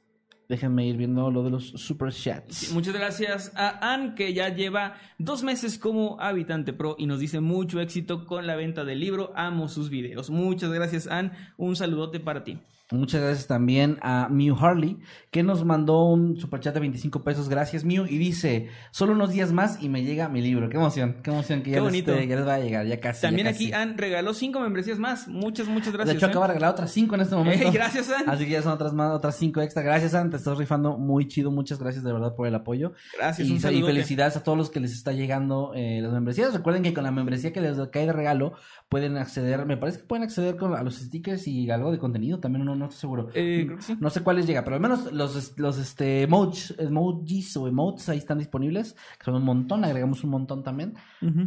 Déjenme ir viendo lo de los superchats. Sí, muchas gracias a Ann, que ya lleva dos meses como habitante pro y nos dice mucho éxito con la venta del libro. Amo sus videos. Muchas gracias, Ann. Un saludote para ti. Muchas gracias también a Mew Harley, que nos mandó un superchat de 25 pesos. Gracias, Mew. Y dice, solo unos días más y me llega mi libro. Qué emoción, qué emoción que ya, Qué les, bonito. ya les va a llegar, ya casi. También ya aquí. Ann regaló cinco membresías más. Muchas, muchas De gracias. hecho, ¿eh? acaba de regalar otras 5 en este momento. Gracias, Ann. Así que ya son otras más, otras 5 extra. Gracias, Ann. Te estás rifando muy chido. Muchas gracias de verdad por el apoyo. Gracias, y, un y felicidades a todos los que les está llegando eh, las membresías. Recuerden que con la membresía que les cae de regalo pueden acceder, me parece que pueden acceder con, a los stickers y algo de contenido. También no, no estoy seguro. Eh, creo que sí. No sé cuáles llega, pero al menos los, los este, emojis, emojis o emotes ahí están disponibles, que son un montón, agregamos un montón también,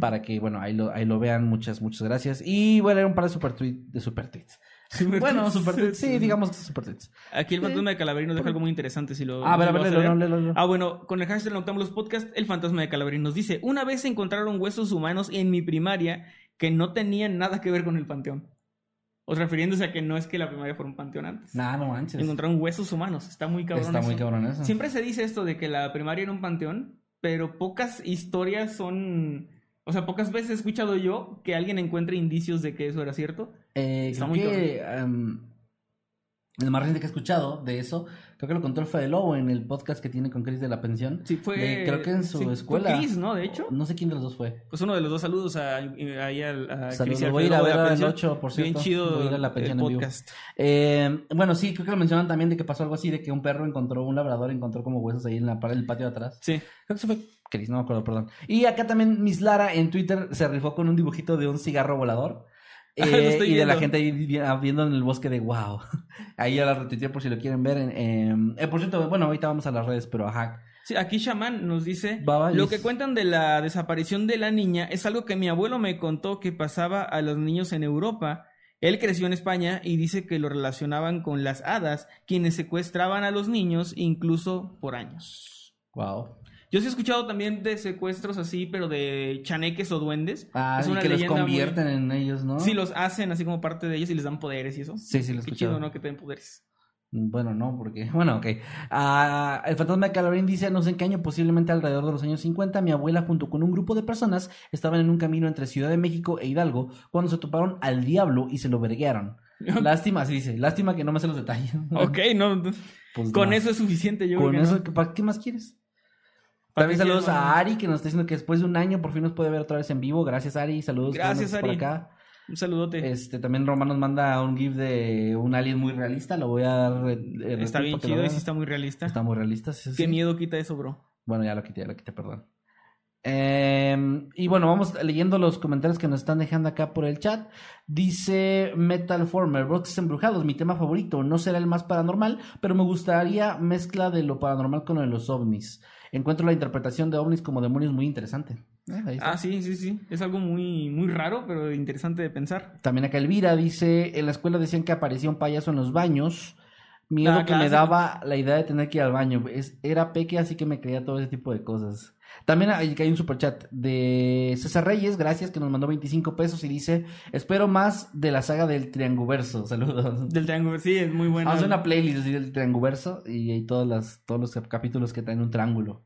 para que, bueno, ahí lo, ahí lo vean, muchas, muchas gracias. Y voy a leer un par de super tweets, de super tweets. Super bueno, tweets. super tweets, sí, digamos que super tweets. Aquí el fantasma de Calaverín nos deja algo muy interesante. Si lo, Ah, a ver, a lo ver, léelo. Ah, bueno, con el hashtag Noctámbulos Podcast, el fantasma de Calaverín nos dice: Una vez se encontraron huesos humanos en mi primaria que no tenían nada que ver con el panteón. O refiriéndose a que no es que la primaria fuera un panteón antes. Nah, no manches. Encontraron huesos humanos. Está muy cabrón. Está muy cabrón eso. Siempre se dice esto de que la primaria era un panteón, pero pocas historias son. O sea, pocas veces he escuchado yo que alguien encuentre indicios de que eso era cierto. Eh, Está creo muy que el más reciente que he escuchado de eso, creo que lo contó el Fede Lobo en el podcast que tiene con Chris de la pensión. Sí, fue. De- creo que en su sí, fue escuela. Chris, ¿no? De hecho. No sé quién de los dos fue. Pues uno de los dos saludos a, ahí al a Saludos, voy a ir a ver la al pensión. 8, por cierto. Bien chido Voy a ir a la el pensión en vivo. Eh, bueno, sí, creo que lo mencionan también de que pasó algo así, de que un perro encontró, un labrador encontró como huesos ahí en, la, en el patio de atrás. Sí. Creo que eso fue Chris, no me acuerdo, perdón. Y acá también Miss Lara en Twitter se rifó con un dibujito de un cigarro volador. Eh, y de la gente ahí vi- ah, viendo en el bosque de wow. Ahí ya la retuiteé por si lo quieren ver. En, eh, por cierto, bueno, ahorita vamos a las redes, pero ajá. Sí, aquí Shaman nos dice, Baba, lo que cuentan de la desaparición de la niña es algo que mi abuelo me contó que pasaba a los niños en Europa. Él creció en España y dice que lo relacionaban con las hadas, quienes secuestraban a los niños incluso por años. Wow. Yo sí he escuchado también de secuestros así, pero de chaneques o duendes. Ah, Es y una que los muy- convierten en ellos, ¿no? Sí, los hacen así como parte de ellos y les dan poderes y eso. Sí, sí, lo he Qué escuchado. chido, ¿no? Que te den poderes. Bueno, no, porque. Bueno, ok. Ah, el fantasma de Calaverín dice: No sé en qué año, posiblemente alrededor de los años 50, mi abuela, junto con un grupo de personas, estaban en un camino entre Ciudad de México e Hidalgo cuando se toparon al diablo y se lo verguearon. Lástima, así dice. Lástima que no me sé los detalles. Ok, no. Pues con no. eso es suficiente, yo Con creo eso, no. ¿para qué más quieres? También saludos a? Ari, que nos está diciendo que después de un año por fin nos puede ver otra vez en vivo. Gracias, Ari. Saludos. Gracias, andas por Ari. acá. Un saludote. Este, también Román nos manda un GIF de un alien muy realista. Lo voy a dar. eh, está bien chido y sí está muy realista. Está muy realista. sí, sí, Qué miedo quita eso, bro. Bueno, ya lo quité, ya lo quité, perdón. Eh, y bueno, vamos leyendo los comentarios que nos están dejando acá por el chat. Dice Metal Former, Brotes Embrujados, mi tema favorito. No será el más paranormal, pero me gustaría mezcla de lo paranormal con lo de los ovnis. Encuentro la interpretación de ovnis como demonios muy interesante. Eh. Ah, sí, sí, sí. Es algo muy, muy raro, pero interesante de pensar. También acá Elvira dice, en la escuela decían que aparecía un payaso en los baños. Miedo que me daba la idea de tener que ir al baño. Es, era peque, así que me creía todo ese tipo de cosas. También hay, hay un superchat de César Reyes, gracias, que nos mandó 25 pesos y dice, espero más de la saga del Trianguverso. Saludos. Del triángulo, sí, es muy bueno. Hacer una playlist así del Trianguverso y hay todas las, todos los cap- capítulos que traen un triángulo.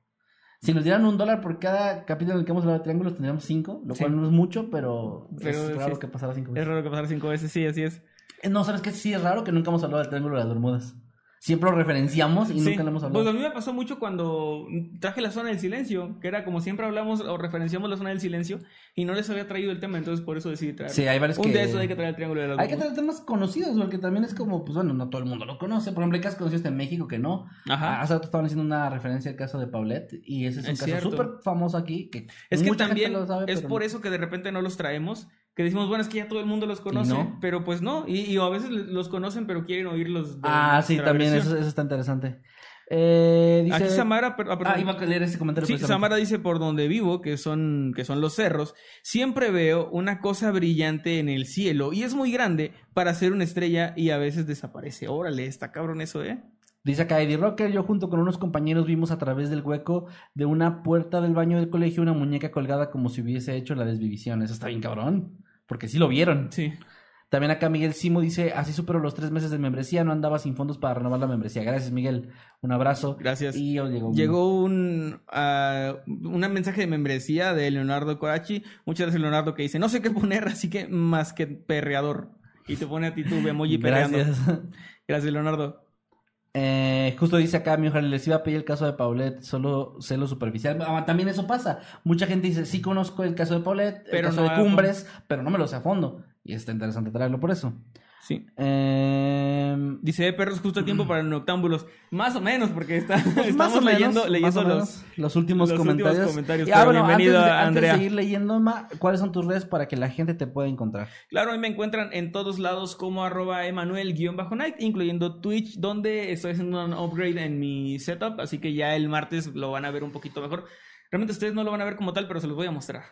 Si nos dieran un dólar por cada capítulo en el que hemos hablado de triángulos, tendríamos cinco, lo Sí. cual no es mucho, pero, Pero es raro es- que pasara cinco Es veces. raro que pasara cinco veces, sí, así es. Eh, No, ¿sabes qué? Sí, es raro que nunca hemos hablado del Triángulo de las Bermudas. Siempre lo referenciamos y Sí. nunca lo hemos Pues hablado. a mí me pasó mucho cuando traje la zona del silencio, que era como siempre hablamos o referenciamos la zona del silencio y no les había traído el tema, entonces por eso decidí traer. Sí, hay varios Un que... de esos hay que traer el triángulo de las Hay que Bermudas. traer temas conocidos, porque también es como, pues bueno, no todo el mundo lo conoce. Por ejemplo, hay casos conocidos en México que no. Ajá. Hace rato estaban haciendo una referencia al caso de Paulette y ese es un Es caso súper famoso aquí. Que Es que también lo sabe, es por no. eso que de repente no los traemos, que decimos, bueno, es que ya todo el mundo los conoce, no. pero pues no, y, y a veces los conocen pero quieren oírlos. de Ah, sí, también, eso, eso está interesante. Eh, dice... Aquí Samara, ah. Ah, iba a leer ese comentario. Sí, precisamente. Samara dice por donde vivo, que son, que son los cerros, siempre veo una cosa brillante en el cielo y es muy grande para ser una estrella y a veces desaparece. Órale, está cabrón eso, ¿eh? Dice acá Eddie Rocker, yo junto con unos compañeros vimos a través del hueco de una puerta del baño del colegio una muñeca colgada como si hubiese hecho la desvivisión. Eso está bien cabrón, porque sí lo vieron. Sí. También acá Miguel Simo dice, así supero los tres meses de membresía, no andaba sin fondos para renovar la membresía. Gracias Miguel, un abrazo. Gracias. Y llegó, Llegó un, un mensaje de membresía de Leonardo Corachi. Muchas gracias, Leonardo, que dice: No sé qué poner, así que más que perreador. Y te pone a ti tu emoji perreando. Gracias. Gracias, Leonardo. Eh, justo dice acá, mi hija, les iba a pedir el caso de Paulette, solo sé lo superficial. Ah, también eso pasa. Mucha gente dice, sí conozco el caso de Paulette, Pero el caso no de. Cumbres, pero no me lo sé a fondo. Y está interesante traerlo por eso. Sí. Eh, Dice: "Eh, Perros, justo a tiempo para noctámbulos. Más o menos, porque está, Pues estamos menos, leyendo, los. últimos los comentarios. últimos comentarios, Y, ah, bienvenido, antes, de- antes Andrea. de seguir leyendo, Ma, ¿cuáles son tus redes para que la gente te pueda encontrar? Claro, a mí me encuentran en todos lados como arroba Emanuel-Night, incluyendo Twitch, donde estoy haciendo un upgrade en mi setup, así que ya el martes lo van a ver un poquito mejor. Realmente ustedes no lo van a ver como tal, pero se los voy a mostrar.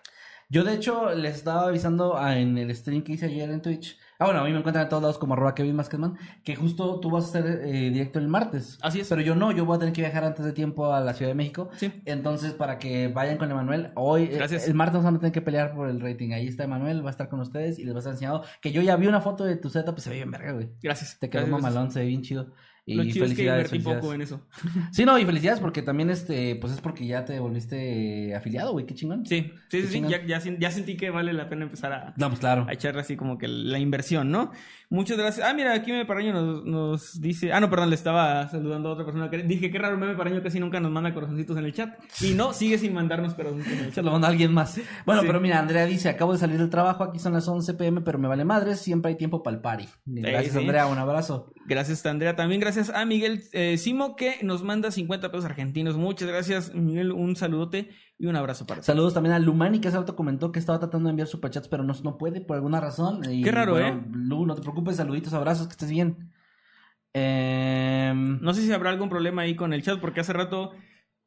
Yo, de hecho, les estaba avisando a- en el stream que hice ayer en Twitch. Ah, bueno, a mí me encuentran en todos lados como arroba Kevin Maskedman, que justo tú vas a hacer eh, directo el martes. Así es. Pero yo no, yo voy a tener que viajar antes de tiempo a la Ciudad de México. Sí. Entonces, para que vayan con Emanuel, hoy, eh, el martes vamos a tener que pelear por el rating. Ahí está Emanuel, va a estar con ustedes y les va a estar enseñando que yo ya vi una foto de tu setup y se ve bien verga, güey. Gracias. Te quedó gracias. mamalón, se ve bien chido. Y Lo chido es que felicidades, invertí felicidades. poco en eso. Sí, no, y felicidades porque también, este, pues es porque ya te volviste afiliado, güey, qué chingón. Sí, sí, sí, ya, ya sentí que vale la pena empezar a, No, pues claro. a echarle así como que la inversión, ¿no? Muchas gracias. Ah, mira, aquí Meme Parraño nos, nos dice. Ah, no, perdón, le estaba saludando a otra persona. Dije, qué raro, Meme Parraño casi nunca nos manda corazoncitos en el chat. Y no, sigue sin mandarnos corazoncitos en el chat. lo manda alguien más. Bueno, Sí. pero mira, Andrea dice, acabo de salir del trabajo, aquí son las 11 pm, pero me vale madres, siempre hay tiempo para el party. Gracias, sí. Andrea, un abrazo. Gracias, Andrea. También gracias a Miguel eh, Simo, que nos manda 50 pesos argentinos. Muchas gracias, Miguel. Un saludote y un abrazo para ti. Saludos también a Lumani, que hace rato comentó que estaba tratando de enviar superchats, pero no, no puede por alguna razón. Y, Qué raro, bueno, ¿eh? Lu, no te preocupes, saluditos, abrazos, que estés bien. Em, No sé si habrá algún problema ahí con el chat, porque hace rato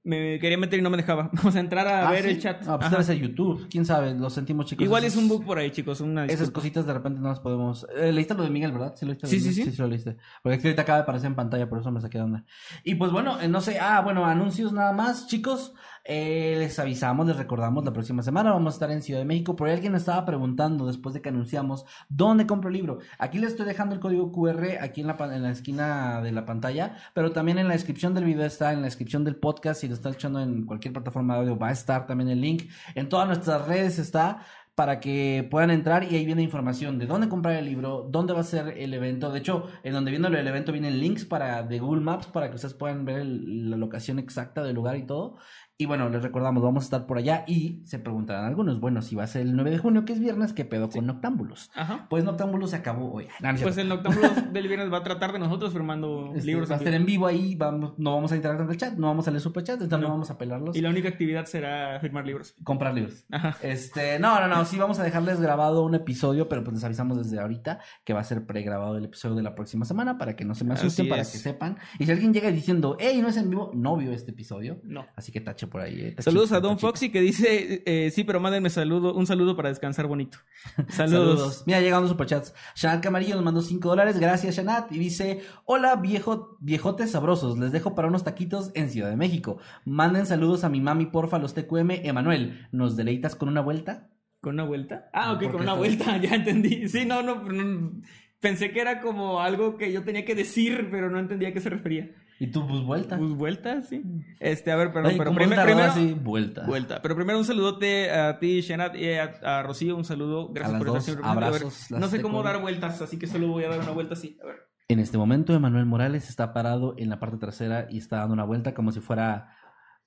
me quería meter y no me dejaba. Vamos a entrar a ah, ver ¿sí? el chat. Ah, pues ser YouTube, quién sabe, lo sentimos chicos. Igual es un bug por ahí, chicos. Una Esas cositas de repente no las podemos. Eh, leíste lo de Miguel, ¿verdad? Sí, lo leíste. Sí, sí, sí. Sí, lo leíste. Porque ahorita acaba de aparecer en pantalla, por eso me saqué de onda. Y pues bueno, eh, no sé. Ah, bueno, anuncios nada más, chicos. Eh, les avisamos, les recordamos, la próxima semana vamos a estar en Ciudad de México. Por ahí alguien me estaba preguntando después de que anunciamos dónde compro el libro. Aquí les estoy dejando el código QR aquí en la, en la esquina de la pantalla, pero también en la descripción del video está, en la descripción del podcast. Si lo estás escuchando en cualquier plataforma de audio, va a estar también el link. En todas nuestras redes está para que puedan entrar y ahí viene información de dónde comprar el libro, dónde va a ser el evento. De hecho, en donde viene el evento vienen links para de Google Maps para que ustedes puedan ver el- la locación exacta del lugar y todo. Y bueno, les recordamos, vamos a estar por allá y se preguntarán algunos, bueno, si va a ser el 9 de junio, que es viernes, ¿qué pedo con Noctámbulos? Ajá. Pues Noctámbulos se acabó hoy. No, no es Pues el Noctámbulo del viernes va a tratar de nosotros firmando Este, libros. va a estar en vivo ahí, vamos, no vamos a interactuar en el chat, no vamos a leer superchats, entonces no, No. vamos a pelarlos. Y la única actividad será firmar libros. Comprar libros. Ajá. Este, no, no, no, sí vamos a dejarles grabado un episodio, pero pues les avisamos desde ahorita que va a ser pregrabado el episodio de la próxima semana para que no se me asusten, para que sepan. Y si alguien llega diciendo, hey, no es en vivo, no vio este episodio. No. Así que tache por ahí. eh, tachito, Saludos a Don tachito. Foxy que dice, eh, sí, pero mándenme saludo, un saludo para descansar bonito. Saludos. Saludos. Mira, llegando superchats. Shanat Camarillo nos mandó 5 dólares. Gracias, Shanat. Y dice: Hola, viejo, viejotes sabrosos. Les dejo para unos taquitos en Ciudad de México. Manden saludos a mi mami, porfa, los TQM. Emanuel, ¿nos deleitas con una vuelta? ¿Con una vuelta? Ah, ok, con una vuelta, ya entendí. Sí, no, no, no, pensé que era como algo que yo tenía que decir, pero no entendía a qué se refería. Y tú, pues vuelta. Pues vuelta, sí. Este, a ver, perdón, Oye, pero ¿cómo primer- tardó primero... así? Vuelta. Vuelta. Pero primero un saludote a ti, Shenat, y a, a Rocío, un saludo. Gracias A por estar siempre presente. A ver, abrazos, no sé cómo dar vueltas, así que solo voy a dar una vuelta así. A ver. En este momento, Emanuel Morales está parado en la parte trasera y está dando una vuelta como si fuera,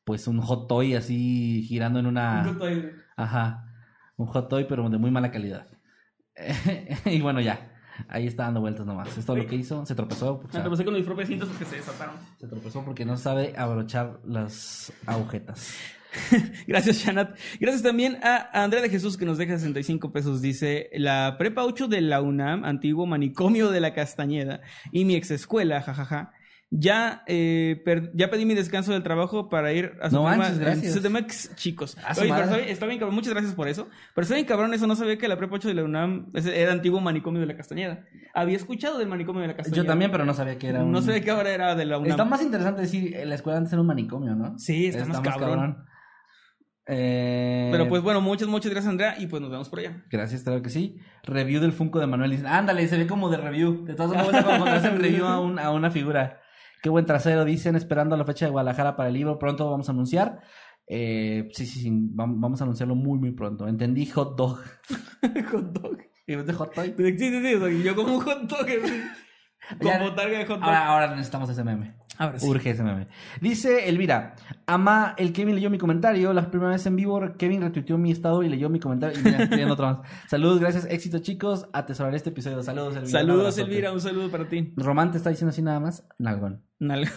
pues, un hot toy así girando en una. Un gusto ahí. Ajá. Un hot toy, pero de muy mala calidad. y bueno, ya. Ahí está dando vueltas nomás. Es todo lo que hizo. Se tropezó. o Me tropecé con mis propios cintos porque se desataron. se tropezó porque no sabe abrochar las agujetas. Gracias, Shanat. Gracias también a Andrea de Jesús que nos deja 65 pesos. Dice, la prepa 8 de la UNAM, antiguo manicomio de la Castañeda, y mi ex escuela, jajaja. Ya, eh, per- ya pedí mi descanso del trabajo para ir a su No manches, gracias. Chicos. A su Oye, pero está bien, cabrón. Muchas gracias por eso. Pero está bien, cabrón, eso no sabía que la prepa 8 de la UNAM era antiguo manicomio de la Castañeda. Había escuchado del manicomio de la Castañeda. Yo también, pero no sabía que era un... No sé de qué hora era de la UNAM. Está más interesante decir, eh, la escuela antes era un manicomio, ¿no? Sí, está, más cabrón. Eh, Pero pues bueno, muchas, muchas gracias, Andrea, y pues nos vemos por allá. Gracias, claro que sí. Review del Funko de Manuel. Ándale, se ve como de review. Vuelta como cuando hacen review a, un- a una figura. Qué buen trasero, dicen, esperando la fecha de Guadalajara para el libro. Pronto vamos a anunciar. Eh, sí, sí, sí, vam- vamos a anunciarlo muy, muy pronto. Entendí hot dog. hot dog. ¿Y ves de hot dog? Sí, sí, sí, yo como un hot dog. así, Ya- Como targa de hot dog. Ahora, ahora necesitamos ese meme. Ahora sí. Urge ese meme. Dice Elvira, ama, el Kevin leyó mi comentario, la primera vez en vivo, Kevin retuiteó mi estado y leyó mi comentario. Y mira, estoy leyendo otro más. Saludos, gracias, éxito chicos, atesoraré este episodio. Saludos, Elvira. Saludos. Elvira, un saludo para ti. Román te está diciendo así nada más, nalgón. Nalgo.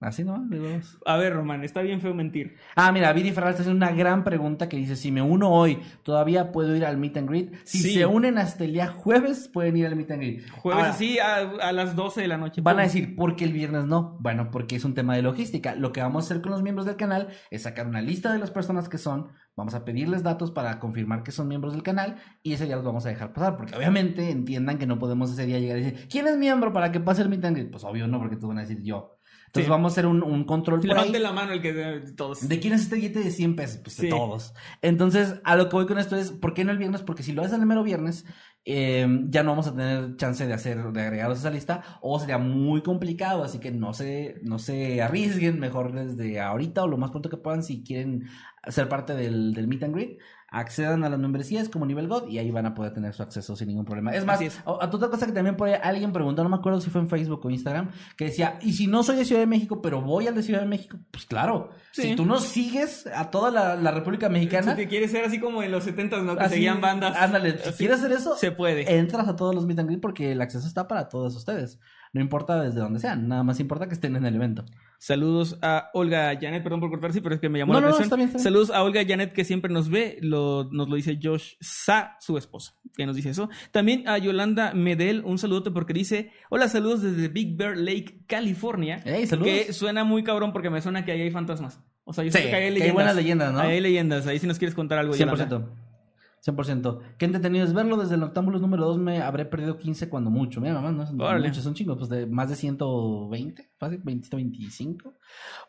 Así de huevos. A ver, Román, está bien feo mentir. Ah, mira, Viri Ferral está haciendo una gran pregunta que dice, si me uno hoy, ¿todavía puedo ir al meet and greet? Si Sí. se unen hasta el día jueves, pueden ir al meet and greet. Jueves Ahora, así a, a las 12 de la noche. Van a decir, ¿por qué el viernes no? Bueno, porque es un tema de logística. Lo que vamos a hacer con los miembros del canal es sacar una lista de las personas que son, vamos a pedirles datos para confirmar que son miembros del canal y ese día los vamos a dejar pasar, porque obviamente entiendan que no podemos ese día llegar y decir, ¿quién es miembro para que pase el meet and greet? Pues obvio no, porque tú van a decir yo. Entonces Sí. vamos a hacer un, un control. Levante la mano el que de todos. ¿De quién es este billete de 100 pesos? Pues de todos. Entonces, a lo que voy con esto es, ¿por qué no el viernes? Porque si lo haces el mero viernes, eh, ya no vamos a tener chance de hacer, de agregarlos a esa lista, o sería muy complicado, así que no se, no se arriesguen, mejor desde ahorita o lo más pronto que puedan, si quieren ser parte del, del meet and greet, accedan a las membresías como nivel God y ahí van a poder tener su acceso sin ningún problema. Es más, es. a, a otra cosa que también por alguien preguntó, no me acuerdo si fue en Facebook o Instagram, que decía, y si no soy de Ciudad de México, pero voy al de Ciudad de México, pues claro, Sí. si tú no sigues a toda la, la República Mexicana, Si te quieres ser así como en los 70 ¿no? Que así, seguían bandas. Ándale, si quieres hacer eso, Se puede. entras a todos los meet and greet porque el acceso está para todos ustedes. No importa desde donde sean, nada más importa que estén en el evento. Saludos a Olga Janet, perdón por cortar, sí, pero es que me llamó No, la no, atención. está bien, está bien. Saludos a Olga Janet que siempre nos ve, lo, nos lo dice Josh Sa, su esposo, que nos dice eso. También a Yolanda Medel, un saludote porque dice, hola, saludos desde Big Bear Lake, California. Ey, saludos. Que suena muy cabrón porque me suena que ahí hay fantasmas. O sea, yo Sí, sé que ahí hay que hay leyendas. buenas leyendas, ¿no? Ahí hay leyendas, ahí si nos quieres contar algo. Yolanda. 100%. 100%. Qué entretenido es verlo. Desde el Noctámbulos número 2 me habré perdido 15 cuando mucho. Mira, nomás, no Órale. mucho, son chingos. Pues de más de 120, fácil, 20, 25.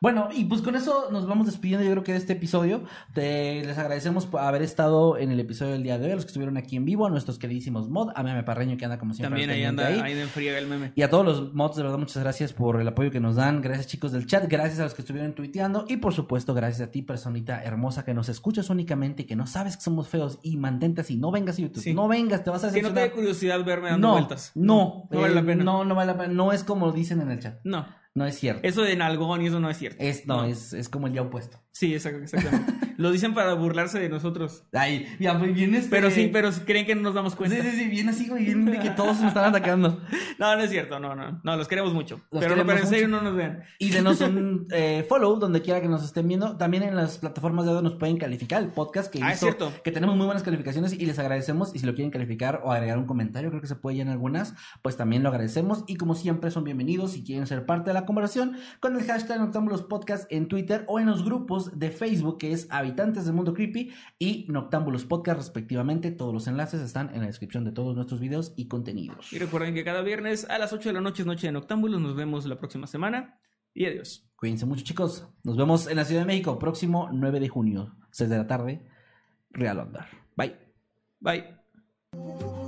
Bueno, y pues con eso nos vamos despidiendo yo creo que de este episodio. Te- les agradecemos por haber estado en el episodio del día de hoy, a los que estuvieron aquí en vivo, a nuestros queridísimos mod, a Meme Parreño que anda como siempre. También ahí anda, ahí de enfriega el meme. y a todos los mods, de verdad, muchas gracias por el apoyo que nos dan. Gracias, chicos del chat. Gracias a los que estuvieron tuiteando. Y por supuesto, gracias a ti, personita hermosa que nos escuchas únicamente y que no sabes que somos feos y mantente así. No vengas a YouTube. Sí. No vengas, te vas a Que no te dé decepcionar. curiosidad verme dando no, vueltas. no, No vale eh, la pena. No, no vale la pena. No es como dicen en el chat. No. No es cierto. Eso de nalgón y eso no es cierto. Es, no, Es, es como el ya opuesto. Sí, exact- exactamente. Lo dicen para burlarse de nosotros. Ay, ya, pues bien este... Pero sí, pero creen que no nos damos Sí, cuenta. sí, sí, bien así, güey, bien de que todos me están atacando. No, no es cierto, no, no. No, los queremos mucho. Los pero, no, queremos pero en serio mucho. no nos vean. Y denos un eh, follow donde quiera que nos estén viendo. También en las plataformas de audio nos pueden calificar el podcast que Ah, es hizo- cierto. que tenemos muy buenas calificaciones y les agradecemos. Y si lo quieren calificar o agregar un comentario, creo que se puede ya en algunas, pues también lo agradecemos. Y como siempre son bienvenidos si quieren ser parte de la conversación con el hashtag Noctámbulos Podcast en Twitter o en los grupos de Facebook que es Habitantes del Mundo Creepy y Noctámbulos Podcast respectivamente. Todos los enlaces están en la descripción de todos nuestros videos y contenidos. Y recuerden que cada viernes a las 8 de la noche es Noche de Noctámbulos. Nos vemos la próxima semana. Y adiós. Cuídense mucho, chicos. Nos vemos en la Ciudad de México próximo 9 de junio, 6 de la tarde, Real Onda. Bye. Bye.